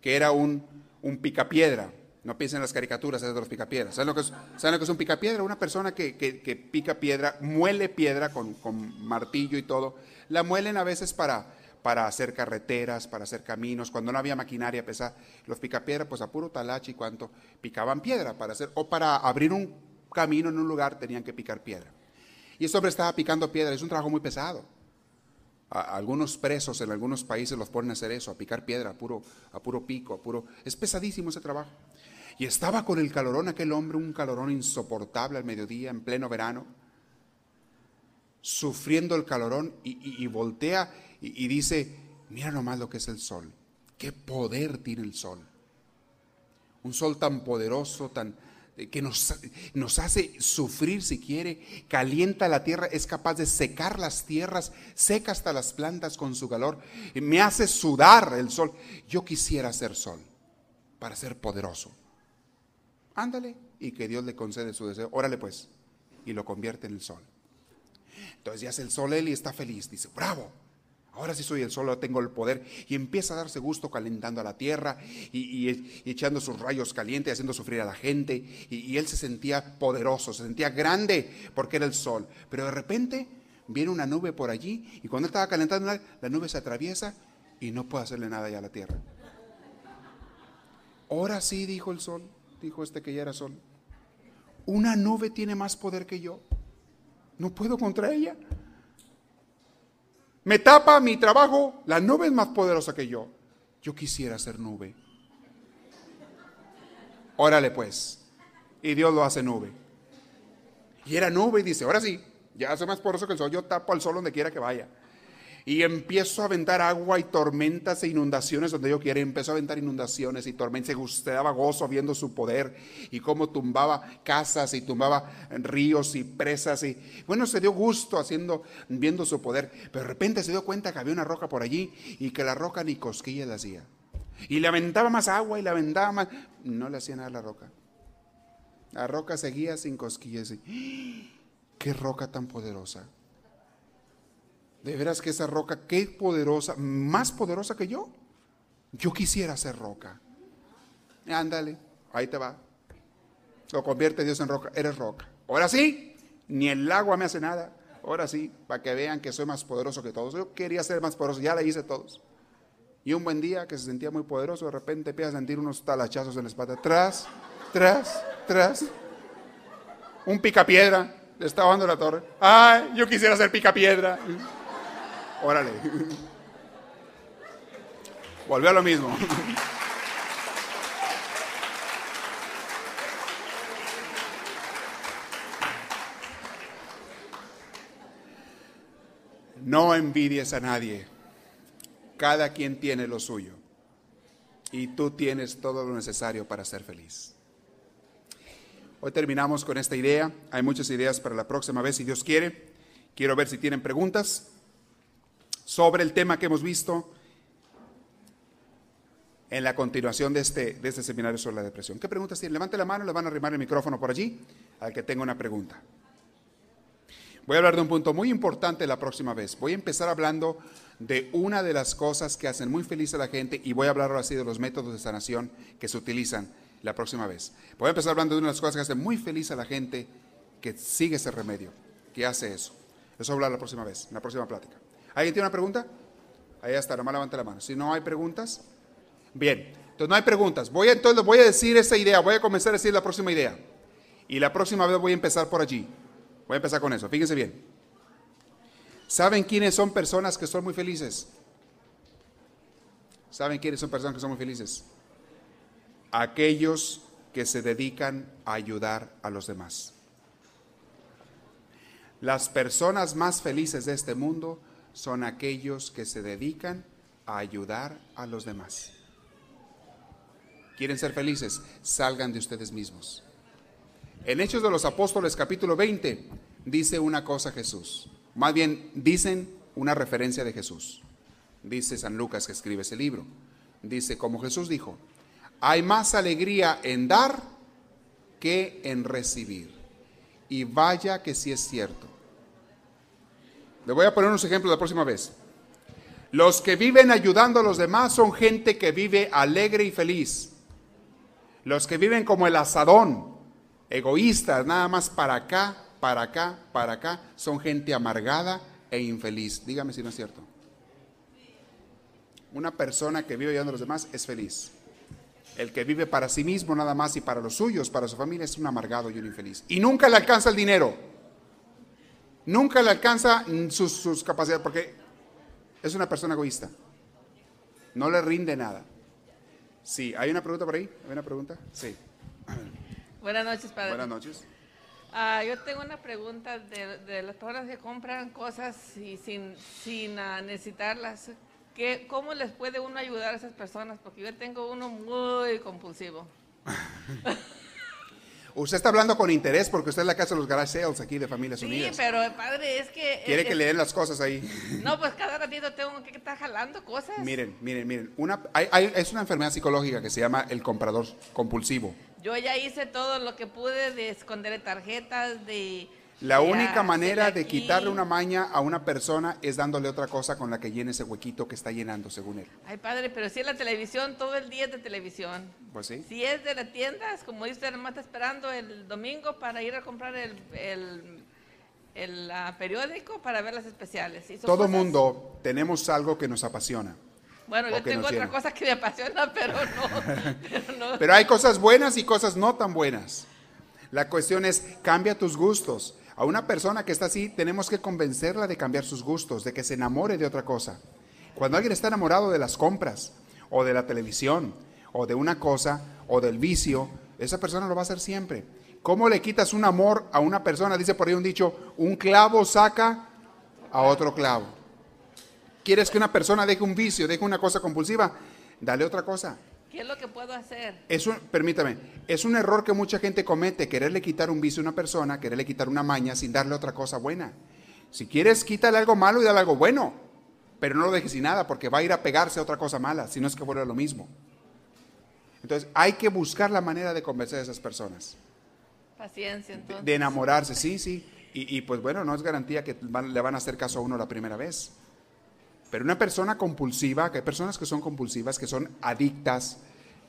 que era un, un picapiedra. No piensen en las caricaturas de los picapiedras. ¿Saben lo que es, ¿saben lo que es un picapiedra? Una persona que, que, pica piedra, muele piedra con, con martillo y todo. La muelen a veces para, para hacer carreteras, para hacer caminos, cuando no había maquinaria pesada, los picapiedra, pues a puro talache y cuanto, picaban piedra para hacer, o para abrir un camino en un lugar tenían que picar piedra. Y este hombre estaba picando piedra, es un trabajo muy pesado. algunos presos en algunos países los ponen a hacer eso, a picar piedra, a puro, a puro pico, a puro... Es pesadísimo ese trabajo. Y estaba con el calorón aquel hombre, un calorón insoportable al mediodía, en pleno verano, sufriendo el calorón y voltea y, dice, mira nomás lo que es el sol, qué poder tiene el sol. Un sol tan poderoso, tan, eh, que nos, nos, hace sufrir si quiere, calienta la tierra, es capaz de secar las tierras, seca hasta las plantas con su calor, me hace sudar el sol. Yo quisiera ser sol para ser poderoso. Ándale y que Dios le concede su deseo. Órale pues y lo convierte en el sol. Entonces ya hace el sol él y está feliz, dice, bravo, Ahora sí soy el sol, tengo el poder. Y empieza a darse gusto calentando a la tierra y, echando sus rayos calientes, haciendo sufrir a la gente. Y, él se sentía poderoso, se sentía grande porque era el sol. Pero de repente viene una nube por allí y cuando él estaba calentando, la nube se atraviesa y no puede hacerle nada ya a la tierra. Ahora sí, dijo el sol, dijo este que ya era sol. Una nube tiene más poder que yo. No puedo contra ella me tapa mi trabajo, la nube es más poderosa que yo. Yo quisiera ser nube. Órale pues. Y Dios lo hace nube. Y era nube y dice, ahora sí, ya soy más poderoso que el sol, yo tapo al sol donde quiera que vaya. Y empiezo a aventar agua y tormentas e inundaciones donde yo quiera. Empezó a aventar inundaciones y tormentas. Usted daba gozo viendo su poder y cómo tumbaba casas y tumbaba ríos y presas. Y bueno, se dio gusto haciendo, viendo su poder. Pero de repente se dio cuenta que había una roca por allí y que la roca ni cosquilla le hacía. Y le aventaba más agua y le aventaba más. No le hacía nada a la roca. La roca seguía sin cosquillas. ¡Qué roca tan poderosa! De veras que esa roca, qué poderosa, más poderosa que yo. Yo quisiera ser roca. Ándale, ahí te va. Lo convierte Dios en roca, eres roca. Ahora sí, ni el agua me hace nada. Ahora sí, para que vean que soy más poderoso que todos. Yo quería ser más poderoso, ya le hice todos. Y un buen día que se sentía muy poderoso, de repente empieza a sentir unos talachazos en la espalda. Tras, tras, tras. Un picapiedra. Le estaba dando la torre. Ay, yo quisiera ser picapiedra. Órale. Volvió a lo mismo. No envidies a nadie. Cada quien tiene lo suyo. Y tú tienes todo lo necesario para ser feliz. Hoy terminamos con esta idea. Hay muchas ideas para la próxima vez, si Dios quiere. Quiero ver si tienen preguntas sobre el tema que hemos visto en la continuación de este, este seminario sobre la depresión. ¿Qué preguntas tienen? Levante la mano, le van a arrimar el micrófono por allí al que tenga una pregunta. Voy a hablar de un punto muy importante la próxima vez. Voy a empezar hablando de una de las cosas que hacen muy feliz a la gente y voy a hablar ahora sí de los métodos de sanación que se utilizan la próxima vez. Voy a empezar hablando de una de las cosas que hacen muy feliz a la gente que sigue ese remedio, que hace eso. Eso hablar la próxima vez, en la próxima plática. ¿Alguien tiene una pregunta? Ahí está, nomás levante la mano. Si no hay preguntas, bien. Entonces no hay preguntas. Voy a, entonces a decir esa idea, voy a comenzar a decir la próxima idea. Y la próxima vez voy a empezar por allí. Voy a empezar con eso. Fíjense bien. ¿Saben quiénes son personas que son muy felices? ¿Saben quiénes son personas que son muy felices? Aquellos que se dedican a ayudar a los demás. Las personas más felices de este mundo son aquellos que se dedican a ayudar a los demás. ¿Quieren ser felices? Salgan de ustedes mismos. En Hechos de los Apóstoles capítulo 20 dice una cosa Jesús. Más bien dicen una referencia de Jesús. Dice San Lucas que escribe ese libro. Dice, como Jesús dijo, hay más alegría en dar que en recibir. Y vaya que sí es cierto. Le voy a poner unos ejemplos la próxima vez. Los que viven ayudando a los demás son gente que vive alegre y feliz. Los que viven como el asadón, egoístas, nada más para acá, para acá, para acá, son gente amargada e infeliz. Dígame si no es cierto. Una persona que vive ayudando a los demás es feliz. El que vive para sí mismo nada más y para los suyos, para su familia, es un amargado y un infeliz. Y nunca le alcanza el dinero nunca le alcanza sus, capacidades porque es una persona egoísta. No le rinde nada. Sí, ¿hay una pregunta por ahí? ¿Hay una pregunta? Sí. Buenas noches, padre. Buenas noches. Ah, yo tengo una pregunta de, las personas que compran cosas y sin, sin ah, necesitarlas. ¿Qué, ¿Cómo les puede uno ayudar a esas personas? Porque yo tengo uno muy compulsivo. Usted está hablando con interés porque usted es la casa de los garage sales aquí de Familias Unidas. Sí, pero padre, es que... Quiere que le den las cosas ahí. No, pues cada ratito tengo que estar jalando cosas. Miren, miren, miren. Una, hay, es una enfermedad psicológica que se llama el comprador compulsivo. Yo ya hice todo lo que pude de esconder tarjetas, de la única manera de quitarle una maña a una persona es dándole otra cosa con la que llene ese huequito que está llenando, según él. Ay, padre, pero si es la televisión, todo el día es de televisión. Pues sí. Si es de la tienda, es como dice, nomás está esperando el domingo para ir a comprar el, el, periódico para ver las especiales. todo mundo tenemos algo que nos apasiona. Bueno, yo tengo otra cosa que me apasiona, pero no, pero hay cosas buenas y cosas no tan buenas. La cuestión es, cambia tus gustos. A una persona que está así tenemos que convencerla de cambiar sus gustos, de que se enamore de otra cosa. Cuando alguien está enamorado de las compras o de la televisión o de una cosa o del vicio, esa persona lo va a hacer siempre. ¿Cómo le quitas un amor a una persona? Dice por ahí un dicho, un clavo saca a otro clavo. ¿Quieres que una persona deje un vicio, deje una cosa compulsiva? Dale otra cosa. ¿Qué es lo que puedo hacer? Es un, permítame, es un error que mucha gente comete, quererle quitar un vicio a una persona, quererle quitar una maña sin darle otra cosa buena. Si quieres, quítale algo malo y dale algo bueno, pero no lo dejes sin nada porque va a ir a pegarse a otra cosa mala, si no es que vuelve lo mismo. Entonces, hay que buscar la manera de convencer a esas personas. Paciencia, entonces. De enamorarse, sí, sí. Y, y pues bueno, no es garantía que van- le van a hacer caso a uno la primera vez. Pero una persona compulsiva, que hay personas que son compulsivas, que son adictas,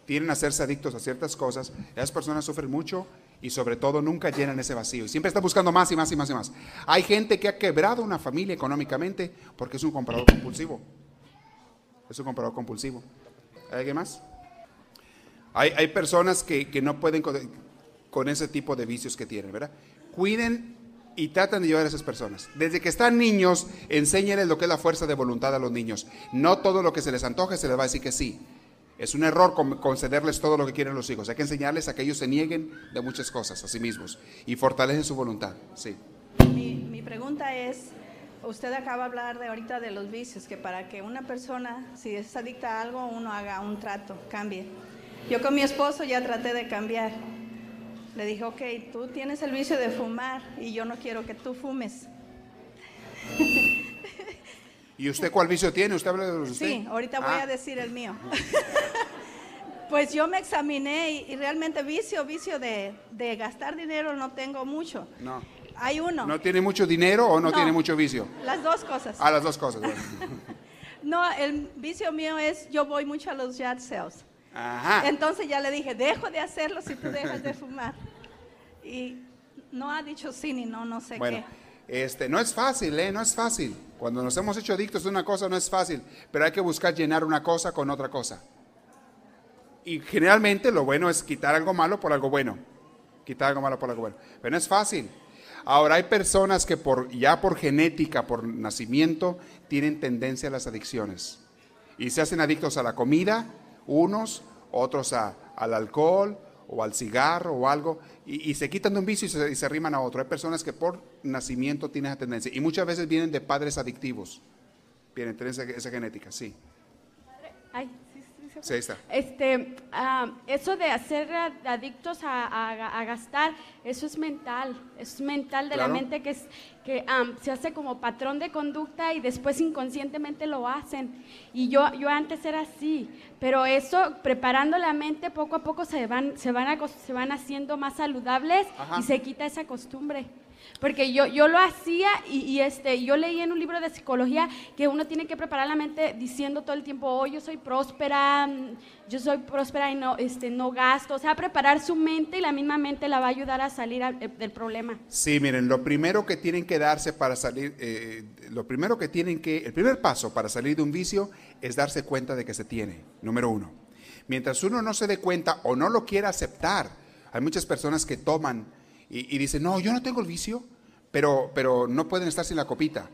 tienen a hacerse adictos a ciertas cosas, esas personas sufren mucho y sobre todo nunca llenan ese vacío. Y siempre están buscando más y más y más y más. Hay gente que ha quebrado una familia económicamente porque es un comprador compulsivo. Es un comprador compulsivo. ¿Hay alguien más? Hay, hay personas que, que no pueden con, con ese tipo de vicios que tienen, ¿verdad? Cuiden y tratan de llevar a esas personas. Desde que están niños, enséñenles lo que es la fuerza de voluntad a los niños. No todo lo que se les antoje se les va a decir que sí. Es un error con- concederles todo lo que quieren los hijos. Hay que enseñarles a que ellos se nieguen de muchas cosas a sí mismos y fortalecen su voluntad. Sí. Mi, mi pregunta es, usted acaba de hablar de ahorita de los vicios, que para que una persona, si es adicta a algo, uno haga un trato, cambie. Yo con mi esposo ya traté de cambiar. Le dije, ok, tú tienes el vicio de fumar y yo no quiero que tú fumes. ¿Y usted cuál vicio tiene? ¿Usted habla de los usted? Sí, ahorita voy Ah, a decir el mío. pues yo me examiné y, y realmente vicio, vicio de, de gastar dinero no tengo mucho. No. Hay uno. ¿No tiene mucho dinero o no, No. tiene mucho vicio? Las dos cosas. Ah, las dos cosas. bueno. No, el vicio mío es, yo voy mucho a los yard sales. Ajá. Entonces ya le dije, dejo de hacerlo si tú dejas de fumar. Y no ha dicho sí ni no, no sé Bueno, qué. este, no es fácil, ¿eh? No es fácil. Cuando nos hemos hecho adictos a una cosa no es fácil, pero hay que buscar llenar una cosa con otra cosa. Y generalmente lo bueno es quitar algo malo por algo bueno. Quitar algo malo por algo bueno. Pero no es fácil. Ahora hay personas que por, ya por genética, por nacimiento, tienen tendencia a las adicciones. Y se hacen adictos a la comida, unos, otros a- al alcohol o al cigarro o algo, y, y se quitan de un vicio y se, y se arriman a otro. Hay personas que por nacimiento tienen esa tendencia, y muchas veces vienen de padres adictivos. Vienen, tienen esa, esa genética, sí. Ay, sí, sí, se Sí, ahí está. Este, ah, eso de hacer adictos a, a- a gastar, eso es mental, es mental de Claro. la mente que, es, que am, se hace como patrón de conducta y después inconscientemente lo hacen. Y yo, yo antes era así, pero eso, preparando la mente, poco a poco se van, se van, se van haciendo más saludables Ajá. y se quita esa costumbre. Porque yo, yo lo hacía y, este, yo leí en un libro de psicología que uno tiene que preparar la mente diciendo todo el tiempo, oh, yo soy próspera, mm, yo soy próspera y no, este, no gasto. O sea, preparar su mente y la misma mente la va a ayudar a salir al- eh, del problema. Sí, miren, lo primero que tienen que darse para salir, eh, lo primero que tienen que, el primer paso para salir de un vicio es darse cuenta de que se tiene, número uno. Mientras uno no se dé cuenta o no lo quiera aceptar, hay muchas personas que toman y, y dicen, no, yo no tengo el vicio, pero, pero no pueden estar sin la copita.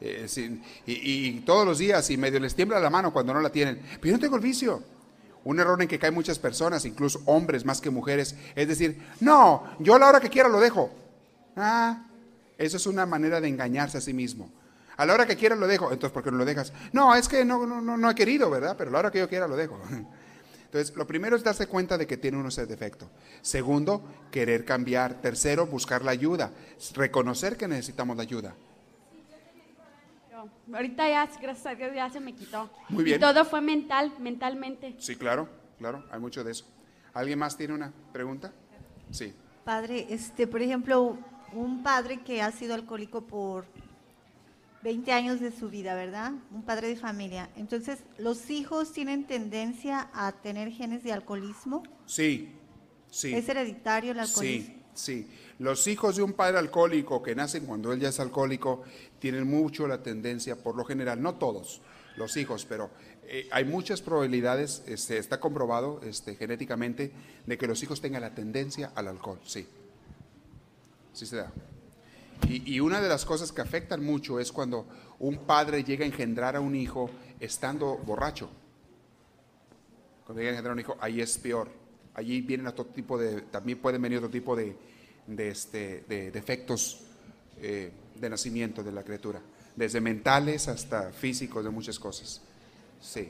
Eh, sin- y, y todos los días y medio les tiembla la mano cuando no la tienen, pero yo no tengo el vicio. Un error en que caen muchas personas, incluso hombres más que mujeres, es decir, no, yo a la hora que quiera lo dejo. Ah, eso es una manera de engañarse a sí mismo. A la hora que quiera lo dejo, entonces ¿por qué no lo dejas? No, es que no, no, no, no he querido, ¿verdad? Pero a la hora que yo quiera lo dejo. Entonces, lo primero es darse cuenta de que tiene uno ese defecto. Segundo, querer cambiar. Tercero, buscar la ayuda. Reconocer que necesitamos la ayuda. Yo, ahorita ya, gracias a Dios, ya se me quitó. Muy bien. Y todo fue mental, mentalmente. Sí, claro, claro, hay mucho de eso. ¿Alguien más tiene una pregunta? Sí. Padre, este, por ejemplo, un padre que ha sido alcohólico por 20 años de su vida, ¿verdad? Un padre de familia. Entonces, ¿los hijos tienen tendencia a tener genes de alcoholismo? Sí, sí. ¿Es hereditario el alcoholismo? Sí, sí. Los hijos de un padre alcohólico que nacen cuando él ya es alcohólico tienen mucho la tendencia, por lo general, no todos los hijos, pero eh, hay muchas probabilidades, este, está comprobado este, genéticamente, de que los hijos tengan la tendencia al alcohol, sí. Sí se da. Y, y una de las cosas que afectan mucho es cuando un padre llega a engendrar a un hijo estando borracho. Cuando llega a engendrar a un hijo, ahí es peor. Allí vienen otro tipo de, también pueden venir otro tipo de, de, este, de defectos eh, de nacimiento de la criatura, desde mentales hasta físicos, de muchas cosas. Sí.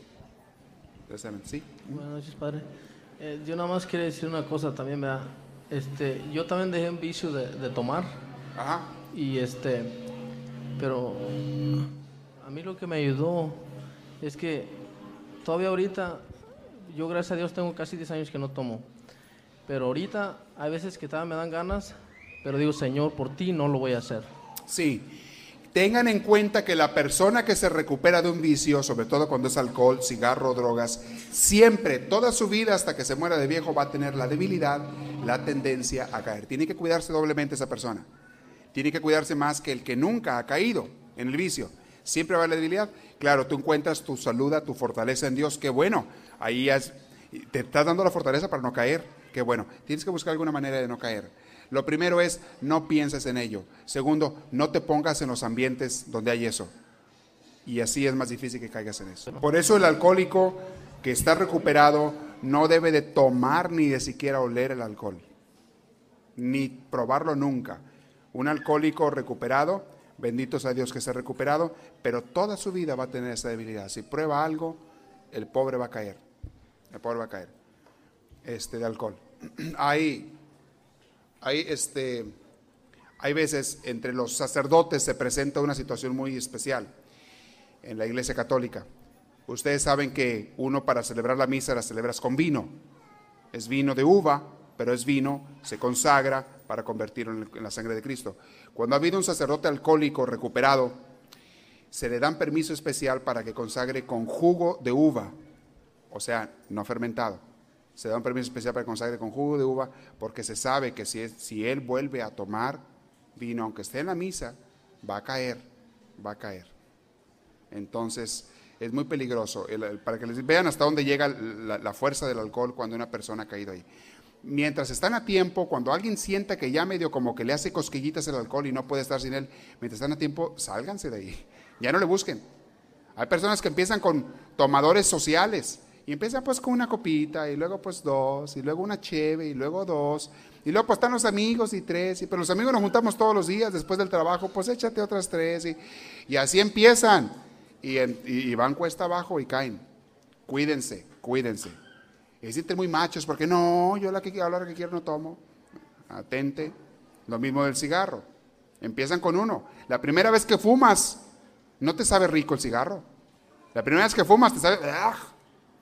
Sí. Buenas noches, padre. Eh, yo nada más quería decir una cosa también, ¿verdad? Este, yo también dejé un vicio de, de tomar Ajá. Y este, pero a mí lo que me ayudó es que todavía ahorita, yo gracias a Dios tengo casi 10 años que no tomo, pero ahorita hay veces que me dan ganas, pero digo, Señor, por ti no lo voy a hacer. Sí. Tengan en cuenta que la persona que se recupera de un vicio, sobre todo cuando es alcohol, cigarro, drogas, siempre, toda su vida hasta que se muera de viejo, va a tener la debilidad, la tendencia a caer. Tiene que cuidarse doblemente esa persona. Tiene que cuidarse más que el que nunca ha caído en el vicio. Siempre va la debilidad. Claro, tú encuentras tu salud, tu fortaleza en Dios. Qué bueno. Ahí has- te estás dando la fortaleza para no caer. Qué bueno. Tienes que buscar alguna manera de no caer. Lo primero es, no pienses en ello. Segundo, no te pongas en los ambientes donde hay eso. Y así es más difícil que caigas en eso. Por eso el alcohólico que está recuperado no debe de tomar ni de siquiera oler el alcohol. Ni probarlo nunca. Un alcohólico recuperado, bendito sea Dios que se ha recuperado, pero toda su vida va a tener esa debilidad. Si prueba algo, el pobre va a caer. El pobre va a caer. Este de alcohol. Hay hay, este, hay veces entre los sacerdotes se presenta una situación muy especial en la iglesia católica. Ustedes saben que uno para celebrar la misa la celebras con vino. Es vino de uva, pero es vino, se consagra para convertirlo en, la sangre de Cristo. Cuando ha habido un sacerdote alcohólico recuperado, se le dan permiso especial para que consagre con jugo de uva, o sea, no fermentado. Se da un permiso especial para que consagre con jugo de uva, porque se sabe que si, él vuelve a tomar vino, aunque esté en la misa, va a caer, va a caer. Entonces, es muy peligroso, el- el- para que les vean hasta dónde llega la fuerza del alcohol cuando una persona ha caído ahí. Mientras están a tiempo, cuando alguien sienta que ya medio como que le hace cosquillitas el alcohol y no puede estar sin él, mientras están a tiempo, sálganse de ahí. Ya no le busquen. Hay personas que empiezan con tomadores sociales y empiezan pues con una copita y luego pues dos y luego una cheve y luego dos y luego pues están los amigos y tres y pero los amigos nos juntamos todos los días después del trabajo pues échate otras tres y, y así empiezan y, y- y van cuesta abajo y caen. Cuídense, cuídense. Y sienten muy machos porque no, yo la que a la que quiero no tomo. Atente. Lo mismo del cigarro. Empiezan con uno. La primera vez que fumas, no te sabe rico el cigarro. La primera vez que fumas te sabe ¡ah!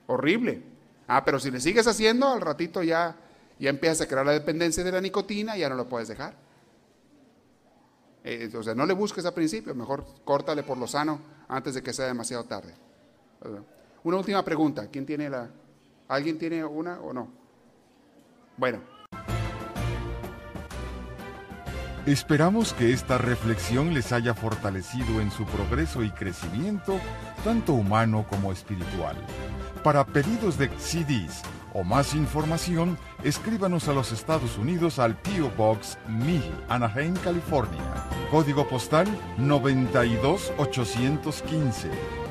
horrible. Ah, pero si le sigues haciendo, al ratito ya, ya empiezas a crear la dependencia de la nicotina y ya no lo puedes dejar. Eh, o sea, no le busques al principio, mejor córtale por lo sano antes de que sea demasiado tarde. Una última pregunta. ¿Quién tiene la? ¿Alguien tiene una o no? Bueno. Esperamos que esta reflexión les haya fortalecido en su progreso y crecimiento, tanto humano como espiritual. Para pedidos de CDs o más información, escríbanos a los Estados Unidos al P.O. Box 1000, Anaheim, California. Código postal 92815.